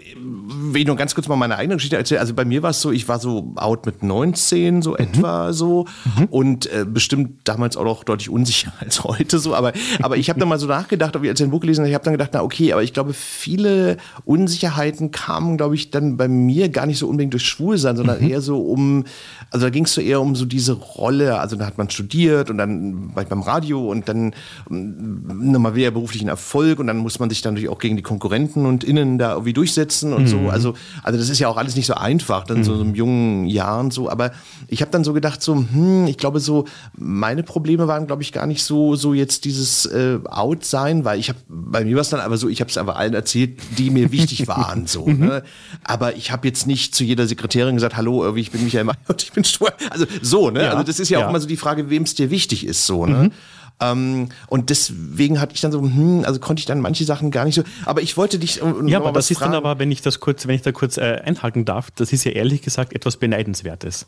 will ich nur ganz kurz mal meine eigene Geschichte erzählen. Also bei mir war es so, ich war so out mit 19, so etwa so. Und äh, bestimmt damals auch noch deutlich unsicher als heute so. Aber, aber ich habe dann mal so nachgedacht, als ich ein Buch gelesen habe, ich habe dann gedacht, na okay, aber ich glaube, viele Unsicherheiten kamen, glaube ich, dann bei mir gar nicht so unbedingt durch Schwulsein, sondern eher so um, also da ging es so eher um so diese Rolle. Also da hat man studiert und dann war ich beim Radio und dann mm, nochmal wieder beruflichen Erfolg und dann muss man sich dann natürlich auch gegen die Konkurrenten und Innen da irgendwie durchsetzen und so. Also, also das ist ja auch alles nicht so einfach, dann so, so in jungen Jahren so. Aber ich habe dann so gedacht, so, hm, ich glaube so, meine Probleme waren, glaube ich, gar nicht so, so jetzt dieses äh, Out-Sein, weil ich habe, bei mir war es dann aber so, ich habe es einfach allen erzählt, die mir wichtig waren, so. Ne? Aber ich habe jetzt nicht zu jeder Sekretärin gesagt, hallo, irgendwie, ich bin Michael Mayer und ich bin schwul. Also so, ne? Ja, also das ist ja, ja. auch immer so die Frage, wem es dir wichtig ist, so, ne? Ähm, und deswegen hatte ich dann so, hm, also konnte ich dann manche Sachen gar nicht so. Aber ich wollte dich. äh, Ja, aber das ist dann fragen. aber, wenn ich das kurz, wenn ich da kurz äh, einhaken darf, das ist ja ehrlich gesagt etwas Beneidenswertes.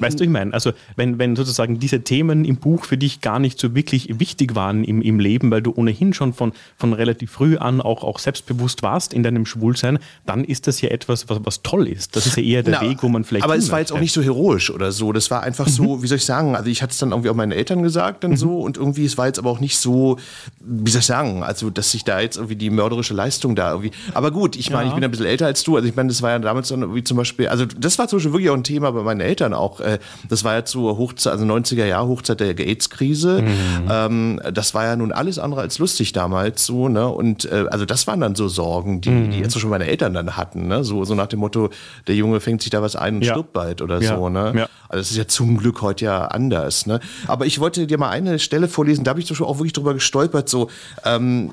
Weißt du, ich meine, also wenn, wenn sozusagen diese Themen im Buch für dich gar nicht so wirklich wichtig waren im, im Leben, weil du ohnehin schon von, von relativ früh an auch, auch selbstbewusst warst in deinem Schwulsein, dann ist das ja etwas, was, was toll ist. Das ist ja eher der Na, Weg, wo man vielleicht. Aber es war jetzt auch nicht so heroisch oder so. Das war einfach so, wie soll ich sagen, also ich hatte es dann irgendwie auch meinen Eltern gesagt dann so und irgendwie, es war jetzt aber auch nicht so, wie soll ich sagen, also dass sich da jetzt irgendwie die mörderische Leistung da irgendwie. Aber gut, ich meine, ich bin ein bisschen älter als du. Also ich meine, das war ja damals dann irgendwie zum Beispiel, also das war zum Beispiel wirklich auch ein Thema bei meinen Eltern auch. Äh, Das war ja zur Hochzeit, also 90er Jahr Hochzeit der AIDS-Krise. Ähm, das war ja nun alles andere als lustig damals so, ne? Und äh, also das waren dann so Sorgen, die, die jetzt schon meine Eltern dann hatten, ne? So, so nach dem Motto, der Junge fängt sich da was ein und Ja. stirbt bald oder Ja. so, ne? Ja. Also das ist ja zum Glück heute ja anders, ne? Aber ich wollte dir mal eine Stelle vorlesen, da habe ich zum Beispiel auch wirklich drüber gestolpert, so, ähm,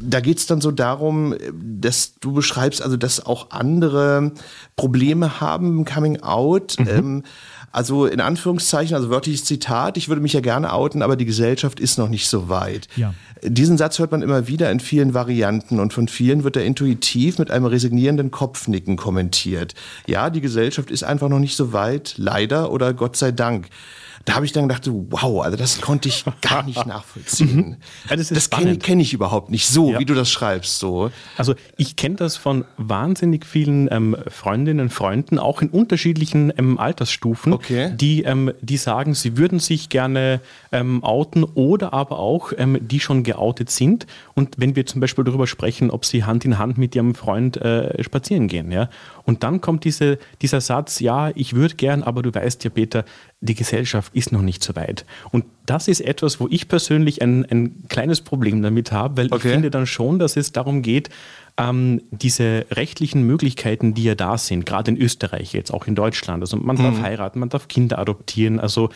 da geht es dann so darum, dass du beschreibst, also dass auch andere Probleme haben im Coming Out. Ähm, also in Anführungszeichen, also wörtliches Zitat, ich würde mich ja gerne outen, aber die Gesellschaft ist noch nicht so weit. Ja. Diesen Satz hört man immer wieder in vielen Varianten und von vielen wird er intuitiv mit einem resignierenden Kopfnicken kommentiert. Ja, die Gesellschaft ist einfach noch nicht so weit, leider oder Gott sei Dank. Da habe ich dann gedacht, wow, also das konnte ich gar nicht nachvollziehen. Ja, das das kenne kenn ich überhaupt nicht so, Ja. wie du das schreibst. So. Also ich kenne das von wahnsinnig vielen ähm, Freundinnen, Freunden, auch in unterschiedlichen ähm, Altersstufen, Okay. die, ähm, die sagen, sie würden sich gerne ähm, outen oder aber auch, ähm, die schon geoutet sind. Und wenn wir zum Beispiel darüber sprechen, ob sie Hand in Hand mit ihrem Freund äh, spazieren gehen, ja. Und dann kommt diese, dieser Satz, ja, ich würde gern, aber du weißt ja, Peter, die Gesellschaft ist noch nicht so weit. Und das ist etwas, wo ich persönlich ein, ein kleines Problem damit habe, weil Okay. ich finde dann schon, dass es darum geht, ähm, diese rechtlichen Möglichkeiten, die ja da sind, gerade in Österreich jetzt, auch in Deutschland. Also man darf heiraten, man darf Kinder adoptieren. Also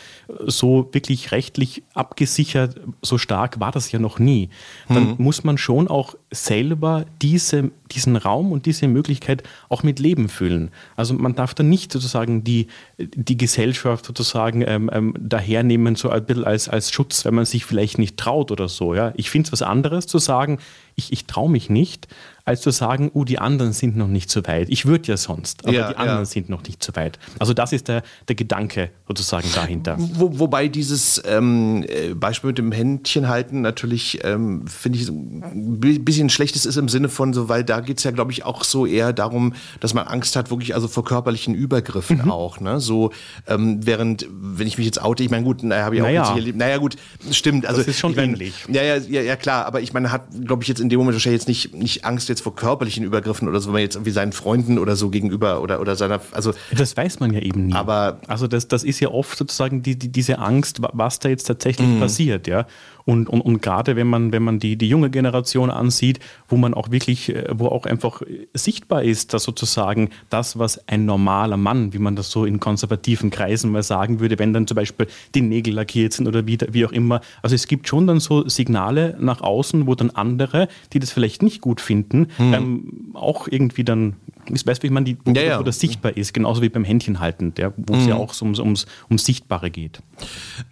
so wirklich rechtlich abgesichert, so stark war das ja noch nie. Dann muss man schon auch selber diese, diesen Raum und diese Möglichkeit auch mit Leben füllen. Also man darf dann nicht sozusagen die, die Gesellschaft sozusagen ähm, ähm, dahernehmen, so ein bisschen als, als Schutz, wenn man sich vielleicht nicht traut oder so. Ja? Ich finde es was anderes zu sagen, ich, ich traue mich nicht, als zu sagen, oh, die anderen sind noch nicht so weit. Ich würde ja sonst, aber Ja, die anderen ja. sind noch nicht so weit. Also das ist der, der Gedanke sozusagen dahinter. Wo, wobei dieses ähm, äh, Beispiel mit dem Händchen halten natürlich, ähm, finde ich, ein bi- bisschen schlechtes ist im Sinne von so, weil da geht es ja, glaube ich, auch so eher darum, dass man Angst hat, wirklich also vor körperlichen Übergriffen Mhm. auch. Ne? So, ähm, während, wenn ich mich jetzt oute, ich meine, gut, naja, habe ich auch Naja. witzig erlebt. Naja, gut, stimmt. Also, Das ist schon ich mein, ähnlich. Ja, ja, ja, ja, klar, aber ich meine, hat, glaube ich, jetzt in dem Moment wahrscheinlich jetzt nicht, nicht Angst jetzt vor körperlichen Übergriffen oder so, wenn man jetzt irgendwie seinen Freunden oder so gegenüber oder, oder seiner, also Das weiß man ja eben nie. Aber- also das, das ist ja oft sozusagen die, die, diese Angst, wa- was da jetzt tatsächlich Mhm. passiert, ja. Und, und, und gerade wenn man, wenn man die, die junge Generation ansieht, wo man auch wirklich, äh, wo auch einfach äh, sichtbar ist, dass sozusagen das, was ein normaler Mann, wie man das so in konservativen Kreisen mal sagen würde, wenn dann zum Beispiel die Nägel lackiert sind oder wie, wie auch immer. Also es gibt schon dann so Signale nach außen, wo dann andere, die das vielleicht nicht gut finden, ähm, auch irgendwie dann, ich weiß, wie man die, wo, Ja, ja. wo das sichtbar ist, genauso wie beim Händchen halten, der, wo es ja auch so ums, ums, ums Sichtbare geht.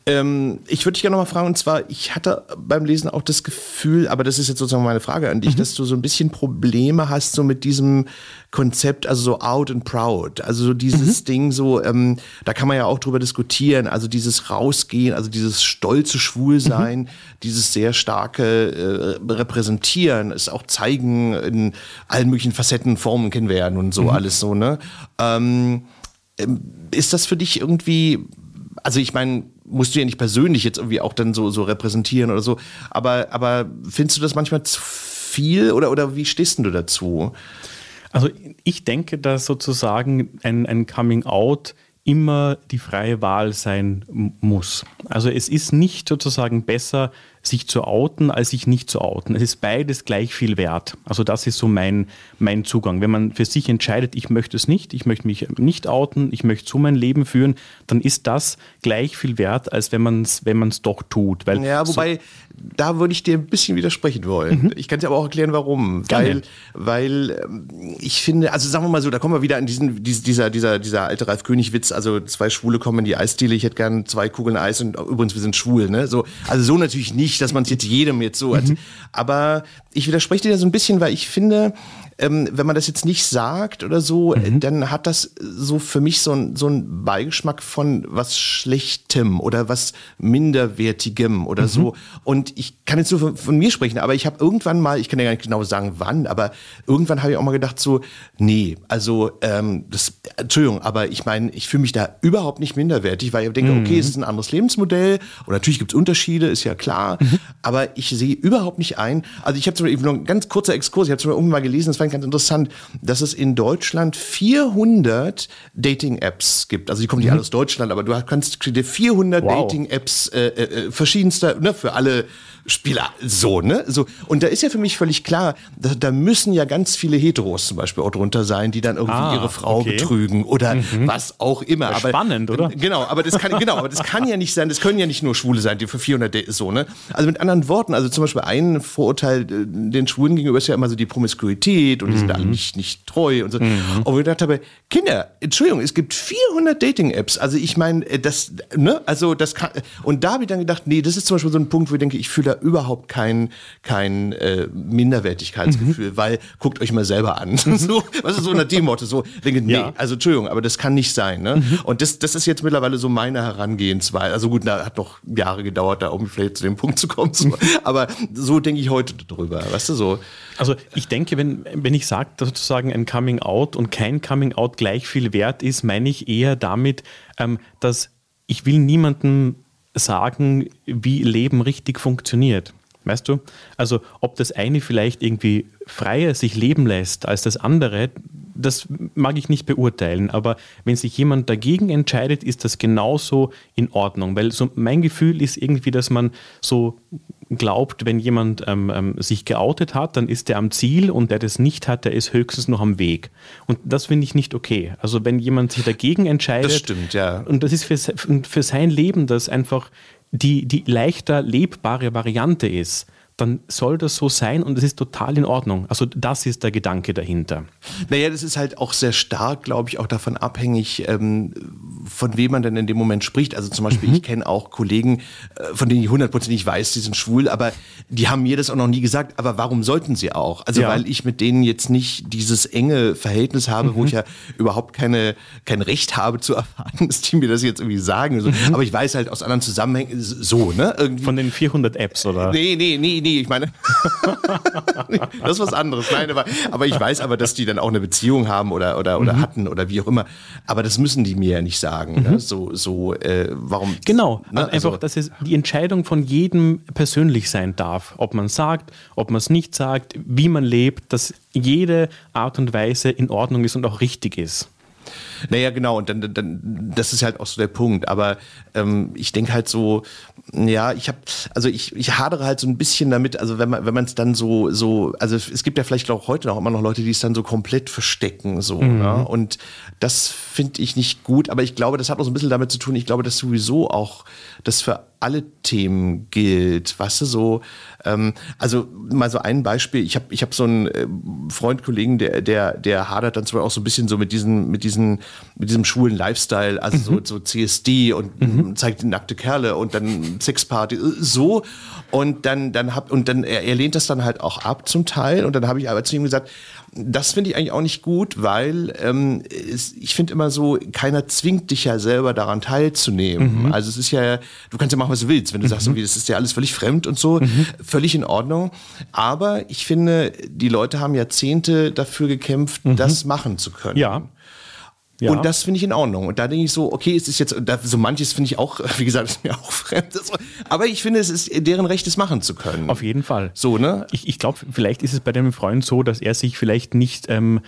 Ähm, ich würde dich gerne noch mal fragen, und zwar, ich hatte beim Lesen auch das Gefühl, aber das ist jetzt sozusagen meine Frage an dich, dass du so ein bisschen Probleme hast so mit diesem Konzept, also so out and proud, also so dieses Ding so, ähm, da kann man ja auch drüber diskutieren, also dieses Rausgehen, also dieses stolze Schwulsein, dieses sehr starke äh, Repräsentieren, es auch zeigen in allen möglichen Facetten, Formen kennen ja nun so alles so, ne? Ähm, ähm, ist das für dich irgendwie, also ich meine, musst du ja nicht persönlich jetzt irgendwie auch dann so, so repräsentieren oder so, aber, aber findest du das manchmal zu viel oder, oder wie stehst du dazu? Also ich denke, dass sozusagen ein, ein Coming Out immer die freie Wahl sein muss. Also es ist nicht sozusagen besser, sich zu outen, als sich nicht zu outen. Es ist beides gleich viel wert. Also das ist so mein, mein Zugang. Wenn man für sich entscheidet, ich möchte es nicht, ich möchte mich nicht outen, ich möchte so mein Leben führen, dann ist das gleich viel wert, als wenn man es wenn man's doch tut. Weil Ja, so- wobei, da würde ich dir ein bisschen widersprechen wollen. Ich kann dir aber auch erklären, warum. Gerne. Weil, weil ähm, ich finde, also sagen wir mal so, da kommen wir wieder an diesen, dies- dieser, dieser, dieser alte Ralf König-Witz, also zwei Schwule kommen in die Eisdiele, ich hätte gern zwei Kugeln Eis und übrigens, wir sind schwul, ne? So, also so natürlich nicht, dass man es jetzt jedem jetzt so, mhm. aber ich widerspreche dir da so ein bisschen, weil ich finde, ähm, wenn man das jetzt nicht sagt oder so, mhm. dann hat das so für mich so, ein, so einen Beigeschmack von was Schlechtem oder was Minderwertigem oder mhm. so. Und ich kann jetzt nur von, von mir sprechen, aber ich habe irgendwann mal, ich kann ja gar nicht genau sagen wann, aber irgendwann habe ich auch mal gedacht so, nee, also ähm, das, Entschuldigung, aber ich meine, ich fühle mich da überhaupt nicht minderwertig, weil ich denke, mhm. okay, es ist ein anderes Lebensmodell und natürlich gibt es Unterschiede, ist ja klar, mhm. aber ich sehe überhaupt nicht ein, also ich habe zum Beispiel, noch ein ganz kurzer Exkurs, ich habe zum Beispiel irgendwann mal gelesen, das war ganz interessant, dass es in Deutschland 400 Dating-Apps gibt. Also die kommen nicht mhm. alle aus Deutschland, aber du kannst dir 400 wow. Dating-Apps äh, äh, äh, verschiedenster, ne, für alle Spieler, so, ne? So. Und da ist ja für mich völlig klar, da, da müssen ja ganz viele Heteros zum Beispiel auch drunter sein, die dann irgendwie ah, ihre Frau okay. betrügen oder mhm. was auch immer. Aber, spannend, oder? Genau, aber das kann, genau, aber das kann ja nicht sein, das können ja nicht nur Schwule sein, die für 400 Dates, so, ne? Also mit anderen Worten, also zum Beispiel ein Vorurteil äh, den Schwulen gegenüber ist ja immer so die Promiskuität und die sind alle mhm. nicht, nicht treu und so. Mhm. Und ich gedacht habe, Kinder, Entschuldigung, es gibt 400 Dating-Apps. Also ich meine, äh, das, ne? Also das kann, und da habe ich dann gedacht, nee, das ist zum Beispiel so ein Punkt, wo ich denke, ich fühle da überhaupt kein, kein äh, Minderwertigkeitsgefühl, mhm. weil guckt euch mal selber an. so, was ist so nach dem Motto? So, denke, nee, ja. also Entschuldigung, aber das kann nicht sein. Ne? Mhm. Und das, das ist jetzt mittlerweile so meine Herangehensweise. Also gut, da hat noch Jahre gedauert, da um vielleicht zu dem Punkt zu kommen. So. aber so denke ich heute drüber. Weißt du so? Also ich denke, wenn, wenn ich sage, dass sozusagen ein Coming Out und kein Coming Out gleich viel wert ist, meine ich eher damit, ähm, dass ich will niemandem sagen, wie Leben richtig funktioniert. Weißt du? Also ob das eine vielleicht irgendwie freier sich leben lässt als das andere, das mag ich nicht beurteilen. Aber wenn sich jemand dagegen entscheidet, ist das genauso in Ordnung. Weil so mein Gefühl ist irgendwie, dass man so glaubt, wenn jemand ähm, ähm, sich geoutet hat, dann ist er am Ziel und der das nicht hat, der ist höchstens noch am Weg. Und das finde ich nicht okay. Also wenn jemand sich dagegen entscheidet, das stimmt, ja. und das ist für, für sein Leben, das einfach die, die leichter lebbare Variante ist, dann soll das so sein und es ist total in Ordnung. Also das ist der Gedanke dahinter. Naja, das ist halt auch sehr stark, glaube ich, auch davon abhängig, ähm, von wem man denn in dem Moment spricht. Also zum Beispiel, mhm. ich kenne auch Kollegen, äh, von denen ich hundertprozentig weiß, die sind schwul, aber die haben mir das auch noch nie gesagt. Aber warum sollten sie auch? Also ja. weil ich mit denen jetzt nicht dieses enge Verhältnis habe, mhm. wo ich ja überhaupt keine, kein Recht habe zu erfahren, dass die mir das jetzt irgendwie sagen. Mhm. Aber ich weiß halt aus anderen Zusammenhängen so, ne? Irgendwie. Von den 400 Apps, oder? Nee, nee, nee, nee nee, ich meine, das ist was anderes. Nein, aber, aber ich weiß aber, dass die dann auch eine Beziehung haben oder, oder, oder mhm. hatten oder wie auch immer. Aber das müssen die mir ja nicht sagen. Ne? Mhm. Ne? So, so, äh, warum? Genau, ne? also, einfach, dass es die Entscheidung von jedem persönlich sein darf. Ob man sagt, ob man es nicht sagt, wie man lebt, dass jede Art und Weise in Ordnung ist und auch richtig ist. Naja, genau, und dann, dann das ist halt auch so der Punkt. Aber ähm, ich denke halt so, ja, ich habe, also ich, ich hadere halt so ein bisschen damit, also wenn man wenn man es dann so, so, also es gibt ja vielleicht auch heute noch immer noch Leute, die es dann so komplett verstecken, so, mhm. ne? Und das finde ich nicht gut, aber ich glaube, das hat auch so ein bisschen damit zu tun, ich glaube, dass sowieso auch das für alle Themen gilt, weißt du, so, ähm, also mal so ein Beispiel, ich habe ich hab so einen äh, Freund, Kollegen, der, der, der hadert dann zwar auch so ein bisschen so mit diesen, mit diesen, mit diesem schwulen Lifestyle, also mhm. so, so CSD und mhm. zeigt nackte Kerle und dann Sexparty, äh, so, und dann, dann hab, und dann, er, er lehnt das dann halt auch ab zum Teil, und dann habe ich aber zu ihm gesagt, das finde ich eigentlich auch nicht gut, weil ähm, es, ich finde immer so, keiner zwingt dich ja selber daran teilzunehmen. Mhm. Also es ist ja, du kannst ja machen, was du willst. Wenn du mhm. sagst, irgendwie, das ist ja alles völlig fremd und so, mhm. völlig in Ordnung. Aber ich finde, die Leute haben Jahrzehnte dafür gekämpft, mhm. das machen zu können. Ja. Ja. Und das finde ich in Ordnung. Und da denke ich so, okay, es ist jetzt, so manches finde ich auch, wie gesagt, ist mir auch fremd. Aber ich finde, es ist deren Recht, es machen zu können. Auf jeden Fall. So, ne? Ich, ich glaube, vielleicht ist es bei deinem Freund so, dass er sich vielleicht nicht ähm,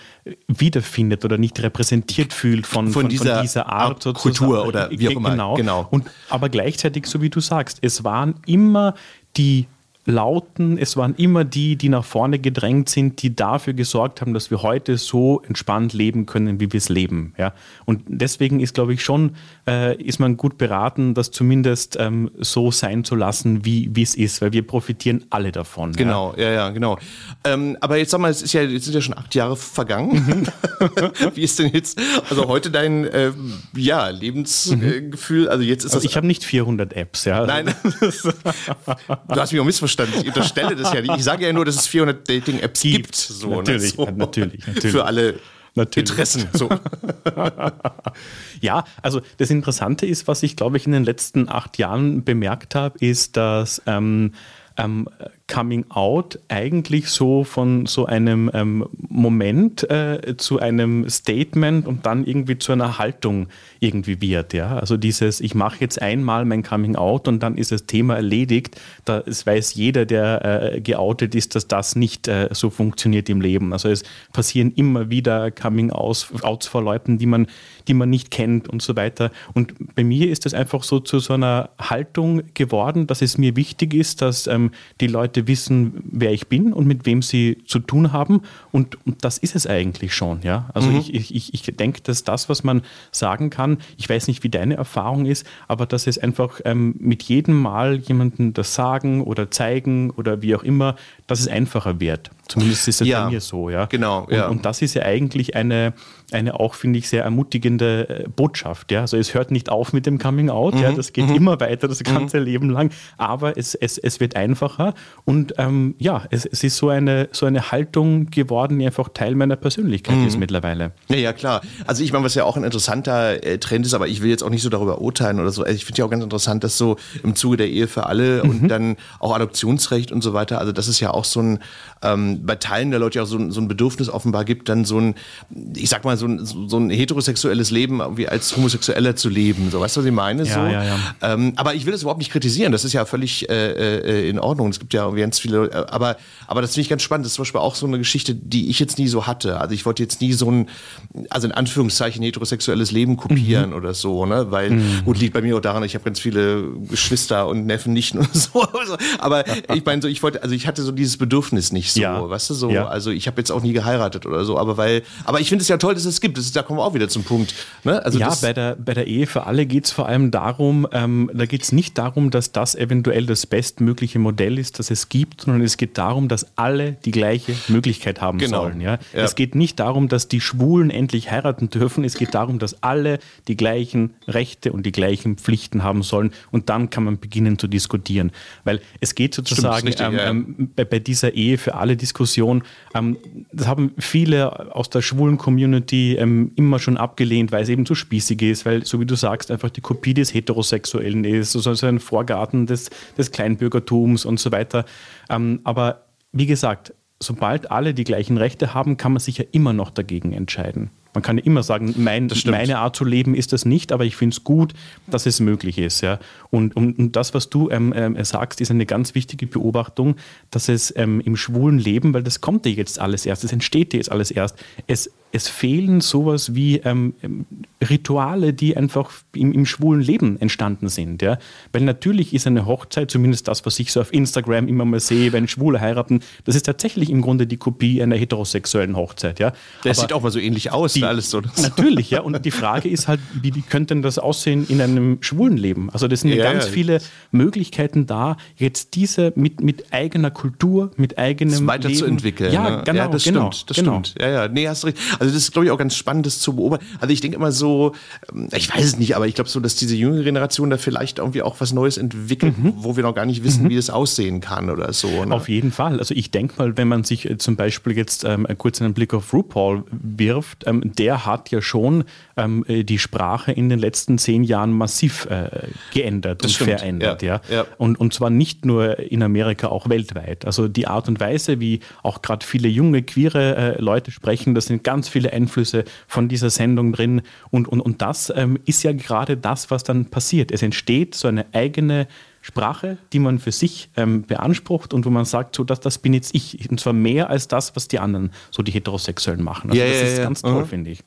wiederfindet oder nicht repräsentiert fühlt von, von, von, dieser, von dieser, Art, Kultur oder wie auch immer. Genau. genau. Und, aber gleichzeitig, so wie du sagst, es waren immer die Lauten, es waren immer die, die nach vorne gedrängt sind, die dafür gesorgt haben, dass wir heute so entspannt leben können, wie wir es leben. Ja? Und deswegen ist, glaube ich, schon, äh, ist man gut beraten, das zumindest ähm, so sein zu lassen, wie es ist, weil wir profitieren alle davon. Genau, ja, ja, ja genau. Ähm, aber jetzt sag mal, es ist ja, jetzt sind ja schon acht Jahre vergangen. wie ist denn jetzt, also heute dein äh, ja, Lebensgefühl? Also jetzt ist also das. Ich habe nicht 400 Apps, ja. Nein, du hast mich auch missverstanden. Ich unterstelle das ja nicht. Ich sage ja nur, dass es 400 Dating-Apps gibt. gibt. So, natürlich, ne? so. natürlich, natürlich. Für alle Natürlich. Interessen. So. ja, also das Interessante ist, was ich glaube ich in den letzten acht Jahren bemerkt habe, ist, dass ähm, ähm, Coming Out eigentlich so von so einem ähm, Moment äh, zu einem Statement und dann irgendwie zu einer Haltung irgendwie wird. Ja? Also dieses, ich mache jetzt einmal mein Coming Out und dann ist das Thema erledigt. Da es weiß jeder, der äh, geoutet ist, dass das nicht äh, so funktioniert im Leben. Also es passieren immer wieder Coming Outs, vor Leuten, die man, die man nicht kennt und so weiter. Und bei mir ist das einfach so zu so einer Haltung geworden, dass es mir wichtig ist, dass ähm, die Leute Leute wissen, wer ich bin und mit wem sie zu tun haben. Und, und das ist es eigentlich schon. Ja? Also mhm. ich, ich, ich denke, dass das, was man sagen kann, ich weiß nicht, wie deine Erfahrung ist, aber dass es einfach ähm, mit jedem Mal jemandem das sagen oder zeigen oder wie auch immer, dass es einfacher wird. Zumindest ist es ja, bei mir so. Ja? Genau. Und, ja. und das ist ja eigentlich eine, eine auch, finde ich, sehr ermutigende äh, Botschaft. Ja? Also es hört nicht auf mit dem Coming Out, mhm. ja? das geht mhm. immer weiter das ganze mhm. Leben lang, aber es, es, es wird einfacher und ähm, ja, es, es ist so eine, so eine Haltung geworden, die einfach Teil meiner Persönlichkeit ist mhm. mittlerweile. Ja, ja, klar. Also ich meine, was ja auch ein interessanter äh, Trend ist, aber ich will jetzt auch nicht so darüber urteilen oder so. Also ich finde ja auch ganz interessant, dass so im Zuge der Ehe für alle und mhm. dann auch Adoptionsrecht und so weiter, also das ist ja auch so ein, ähm, bei Teilen der Leute ja auch so, so ein Bedürfnis offenbar gibt, dann so ein, ich sag mal, so ein, so ein heterosexuelles Leben irgendwie als Homosexueller zu leben. So, weißt du, was ich meine? Ja, so. ja, ja. Ähm, aber ich will das überhaupt nicht kritisieren. Das ist ja völlig äh, äh, in Ordnung. Es gibt ja ganz viele, äh, aber, aber das finde ich ganz spannend. Das ist zum Beispiel auch so eine Geschichte, die ich jetzt nie so hatte. Also ich wollte jetzt nie so ein, also in Anführungszeichen heterosexuelles Leben kopieren mhm. oder so, ne? Weil, mhm. gut, liegt bei mir auch daran, ich habe ganz viele Geschwister und Neffen, Nichten und so. aber ich meine, so, ich wollte, also ich hatte so dieses Bedürfnis nicht so, ja. Weißt du, so. Ja. Also ich habe jetzt auch nie geheiratet oder so, aber weil, aber ich finde es ja toll, dass es gibt. Das ist, da kommen wir auch wieder zum Punkt. Ne? Also ja, bei der, bei der Ehe für alle geht es vor allem darum, ähm, da geht es nicht darum, dass das eventuell das bestmögliche Modell ist, das es gibt, sondern es geht darum, dass alle die gleiche Möglichkeit haben genau. sollen. Ja? ja? Es geht nicht darum, dass die Schwulen endlich heiraten dürfen, es geht darum, dass alle die gleichen Rechte und die gleichen Pflichten haben sollen und dann kann man beginnen zu diskutieren. Weil es geht sozusagen Stimmt, richtig, ähm, ja. ähm, bei, bei, dieser Ehe für alle Diskussion, ähm, das haben viele aus der schwulen Community ähm, immer schon abgelehnt, weil es eben zu spießig ist, weil, so wie du sagst, einfach die Kopie des Heterosexuellen ist, also ein Vorgarten des, des Kleinbürgertums und so weiter. Ähm, aber wie gesagt, sobald alle die gleichen Rechte haben, kann man sich ja immer noch dagegen entscheiden. Man kann ja immer sagen, mein, meine Art zu leben ist das nicht, aber ich finde es gut, dass es möglich ist. Ja. Und, und, und das, was du ähm, ähm, sagst, ist eine ganz wichtige Beobachtung, dass es ähm, im schwulen Leben, weil das kommt ja jetzt alles erst, es entsteht ja jetzt alles erst, es es fehlen sowas wie ähm, Rituale, die einfach im, im, schwulen Leben entstanden sind. Ja? Weil natürlich ist eine Hochzeit, zumindest das, was ich so auf Instagram immer mal sehe, wenn Schwule heiraten, das ist tatsächlich im Grunde die Kopie einer heterosexuellen Hochzeit. Ja? Das Aber sieht auch mal so ähnlich aus, die, alles so. Natürlich, ja. Und die Frage ist halt, wie, wie könnte denn das aussehen in einem schwulen Leben? Also das sind ja, ganz ja. viele Möglichkeiten da, jetzt diese mit, mit eigener Kultur, mit eigenem das weiterzuentwickeln. Ja, ne? genau, ja, das genau, stimmt. Das genau. stimmt. Ja, ja, nee, hast recht. Also das ist, glaube ich, auch ganz spannendes zu beobachten. Also ich denke immer so, ähm, ich weiß es nicht, aber ich glaube so, dass diese jüngere Generation da vielleicht irgendwie auch was Neues entwickelt, mhm. wo wir noch gar nicht wissen, mhm. wie das aussehen kann oder so. Ne? Auf jeden Fall. Also ich denke mal, wenn man sich äh, zum Beispiel jetzt ähm, kurz einen Blick auf RuPaul wirft, ähm, der hat ja schon ähm, äh, die Sprache in den letzten zehn Jahren massiv äh, geändert das und stimmt. verändert. Ja. ja. ja. Und, und zwar nicht nur in Amerika, auch weltweit. Also die Art und Weise, wie auch gerade viele junge, queere äh, Leute sprechen, das sind ganz viele Einflüsse von dieser Sendung drin. Und, und, und das ähm, ist ja gerade das, was dann passiert. Es entsteht so eine eigene Sprache, die man für sich ähm, beansprucht und wo man sagt, so, das, das bin jetzt ich. Und zwar mehr als das, was die anderen, so die Heterosexuellen machen. Also Ja, das ja, ist ja. ganz toll, Mhm. finde ich.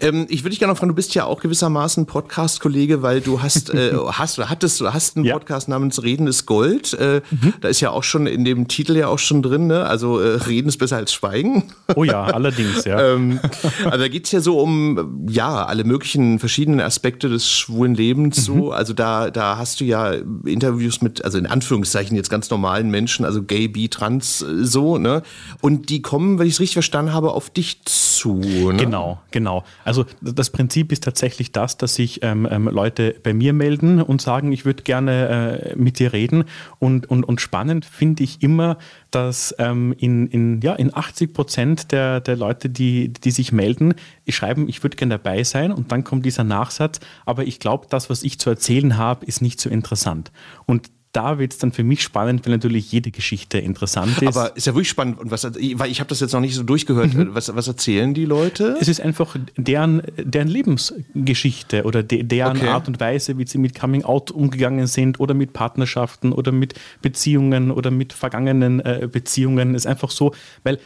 Ähm, ich würde dich gerne noch fragen, du bist ja auch gewissermaßen Podcast-Kollege, weil du hast, äh, hast, oder hattest, hast einen. Mhm. Podcast namens Reden ist Gold. Äh, Da ist ja auch schon in dem Titel ja auch schon drin, ne? Also äh, Reden ist besser als Schweigen. Oh ja, allerdings, ja. ähm, also da geht's ja so um ja alle möglichen verschiedenen Aspekte des schwulen Lebens. So, also da da hast du ja Interviews mit, also in Anführungszeichen jetzt ganz normalen Menschen, also gay, bi, trans, äh, so ne. Und die kommen, wenn ich es richtig verstanden habe, auf dich zu. Ne? Genau, genau. Also das Prinzip ist tatsächlich das, dass sich ähm, ähm, Leute bei mir melden und sagen, ich würde gerne äh, mit dir reden. Und, und, und spannend finde ich immer, dass ähm, in, in, ja, in 80 Prozent der, der Leute, die, die sich melden, schreiben, ich würde gerne dabei sein. Und dann kommt dieser Nachsatz, aber ich glaube, das, was ich zu erzählen habe, ist nicht so interessant. Und da wird es dann für mich spannend, weil natürlich jede Geschichte interessant ist. Aber ist ja wirklich spannend. Und was, weil ich habe das jetzt noch nicht so durchgehört. Mhm. Was, was erzählen die Leute? Es ist einfach deren, deren Lebensgeschichte oder de, deren Okay. Art und Weise, wie sie mit Coming Out umgegangen sind oder mit Partnerschaften oder mit Beziehungen oder mit vergangenen äh, Beziehungen. Es ist einfach so, weil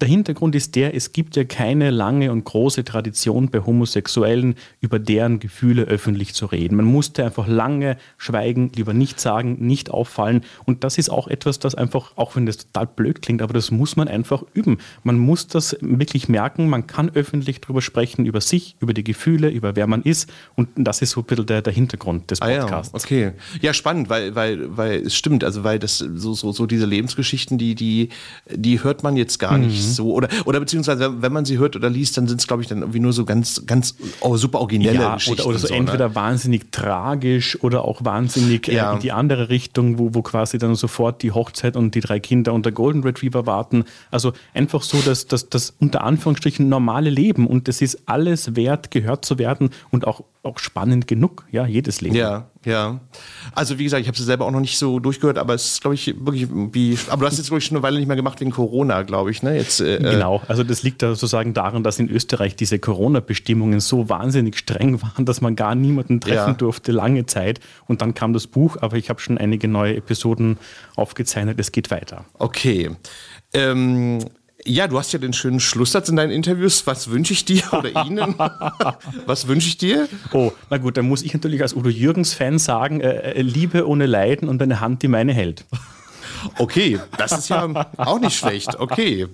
der Hintergrund ist der, es gibt ja keine lange und große Tradition bei Homosexuellen, über deren Gefühle öffentlich zu reden. Man musste einfach lange schweigen, lieber nicht sagen, nicht auffallen. Und das ist auch etwas, das einfach, auch wenn das total blöd klingt, aber das muss man einfach üben. Man muss das wirklich merken, man kann öffentlich darüber sprechen, über sich, über die Gefühle, über wer man ist. Und das ist so ein bisschen der, der Hintergrund des Ah ja, Podcasts. okay. Ja, spannend, weil, weil, weil es stimmt, also weil das so, so, so diese Lebensgeschichten, die, die, die hört man jetzt gar nicht Mhm. so. Oder, oder beziehungsweise, wenn man sie hört oder liest, dann sind es, glaube ich, dann irgendwie nur so ganz, ganz oh, super originelle Ja, Geschichten. oder, oder so ne? entweder wahnsinnig tragisch oder auch wahnsinnig äh, Ja. in die andere Richtung, wo, wo quasi dann sofort die Hochzeit und die drei Kinder und der Golden Retriever warten. Also einfach so, dass das unter Anführungsstrichen normale Leben und das ist alles wert, gehört zu werden und auch, auch spannend genug, ja, jedes Leben. Ja, ja. Also wie gesagt, ich habe sie selber auch noch nicht so durchgehört, aber es ist, glaube ich, wirklich wie. Aber du hast jetzt, glaube ich, schon eine Weile nicht mehr gemacht wegen Corona, glaube ich, ne? Jetzt, äh, Genau, also das liegt da sozusagen daran, dass in Österreich diese Corona-Bestimmungen so wahnsinnig streng waren, dass man gar niemanden treffen Ja. durfte, lange Zeit. Und dann kam das Buch, aber ich habe schon einige neue Episoden aufgezeichnet. Es geht weiter. Okay. Ähm, ja, du hast ja den schönen Schlusssatz in deinen Interviews. Was wünsche ich dir oder Ihnen? Was wünsche ich dir? Oh, na gut, dann muss ich natürlich als Udo Jürgens-Fan sagen, äh, äh, Liebe ohne Leiden und eine Hand, die meine hält. Okay, das ist ja auch nicht schlecht. Okay.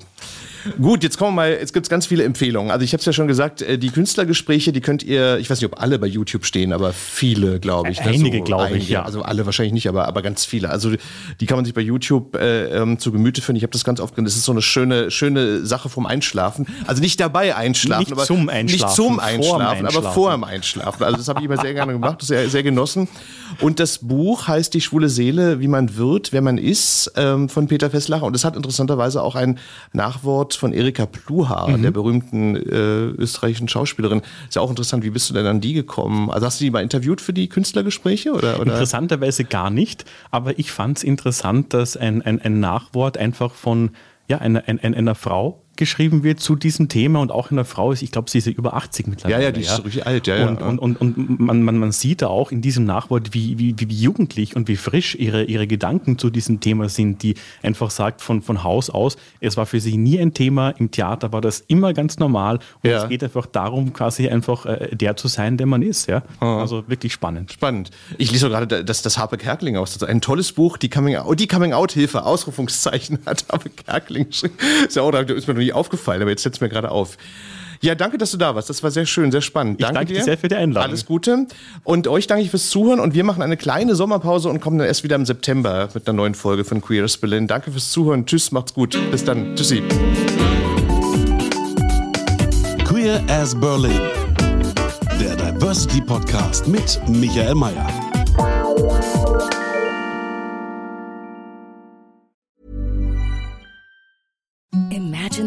Gut, jetzt kommen wir mal, jetzt gibt's ganz viele Empfehlungen. Also ich habe es ja schon gesagt, äh, die Künstlergespräche, die könnt ihr, ich weiß nicht, ob alle bei YouTube stehen, aber viele, glaube ich. ne? Einige, glaube ich, ja. Also alle wahrscheinlich nicht, aber, aber ganz viele. Also die kann man sich bei YouTube äh, ähm, zu Gemüte führen. Ich habe das ganz oft gesehen. Das ist so eine schöne, schöne Sache vom Einschlafen. Also nicht dabei einschlafen, Nicht aber zum Einschlafen, nicht zum vorm Einschlafen, aber Einschlafen. vor dem Einschlafen. Also das habe ich immer sehr gerne gemacht, sehr, sehr genossen. Und das Buch heißt Die schwule Seele, wie man wird, wer man ist, ähm, von Peter Fesslacher. Und es hat interessanterweise auch ein Nachwort von Erika Pluha, Mhm. der berühmten äh, österreichischen Schauspielerin. Ist ja auch interessant, wie bist du denn an die gekommen? Also hast du die mal interviewt für die Künstlergespräche? Oder, oder? Interessanterweise gar nicht, aber ich fand es interessant, dass ein, ein, ein Nachwort einfach von ja, einer, ein, ein- einer Frau geschrieben wird zu diesem Thema und auch einer Frau ist, ich glaube, sie ist ja über 80 mittlerweile. Ja, ja, die ist richtig alt, ja, ja. Und, und, und, und man, man, man sieht da auch in diesem Nachwort, wie, wie, wie jugendlich und wie frisch ihre, ihre Gedanken zu diesem Thema sind, die einfach sagt von, von Haus aus, es war für sie nie ein Thema, im Theater war das immer ganz normal und Ja. es geht einfach darum, quasi einfach äh, der zu sein, der man ist. Ja? Also wirklich spannend. Spannend. Ich lese gerade das, das Harpe Kerkeling aus. Ist ein tolles Buch, die Coming Out, die Coming Hilfe, Ausrufungszeichen hat Harpe Kerkeling geschrieben. Ist ja auch, da ist mir noch nie aufgefallen, aber jetzt setzt mir gerade auf. Ja, danke, dass du da warst. Das war sehr schön, sehr spannend. Ich danke dir sehr für die Einladung. Alles Gute. Und euch danke ich fürs Zuhören. Und wir machen eine kleine Sommerpause und kommen dann erst wieder im September mit einer neuen Folge von Queer as Berlin. Danke fürs Zuhören. Tschüss, macht's gut. Bis dann. Tschüssi. Queer as Berlin. Der Diversity Podcast mit Michael Mayer.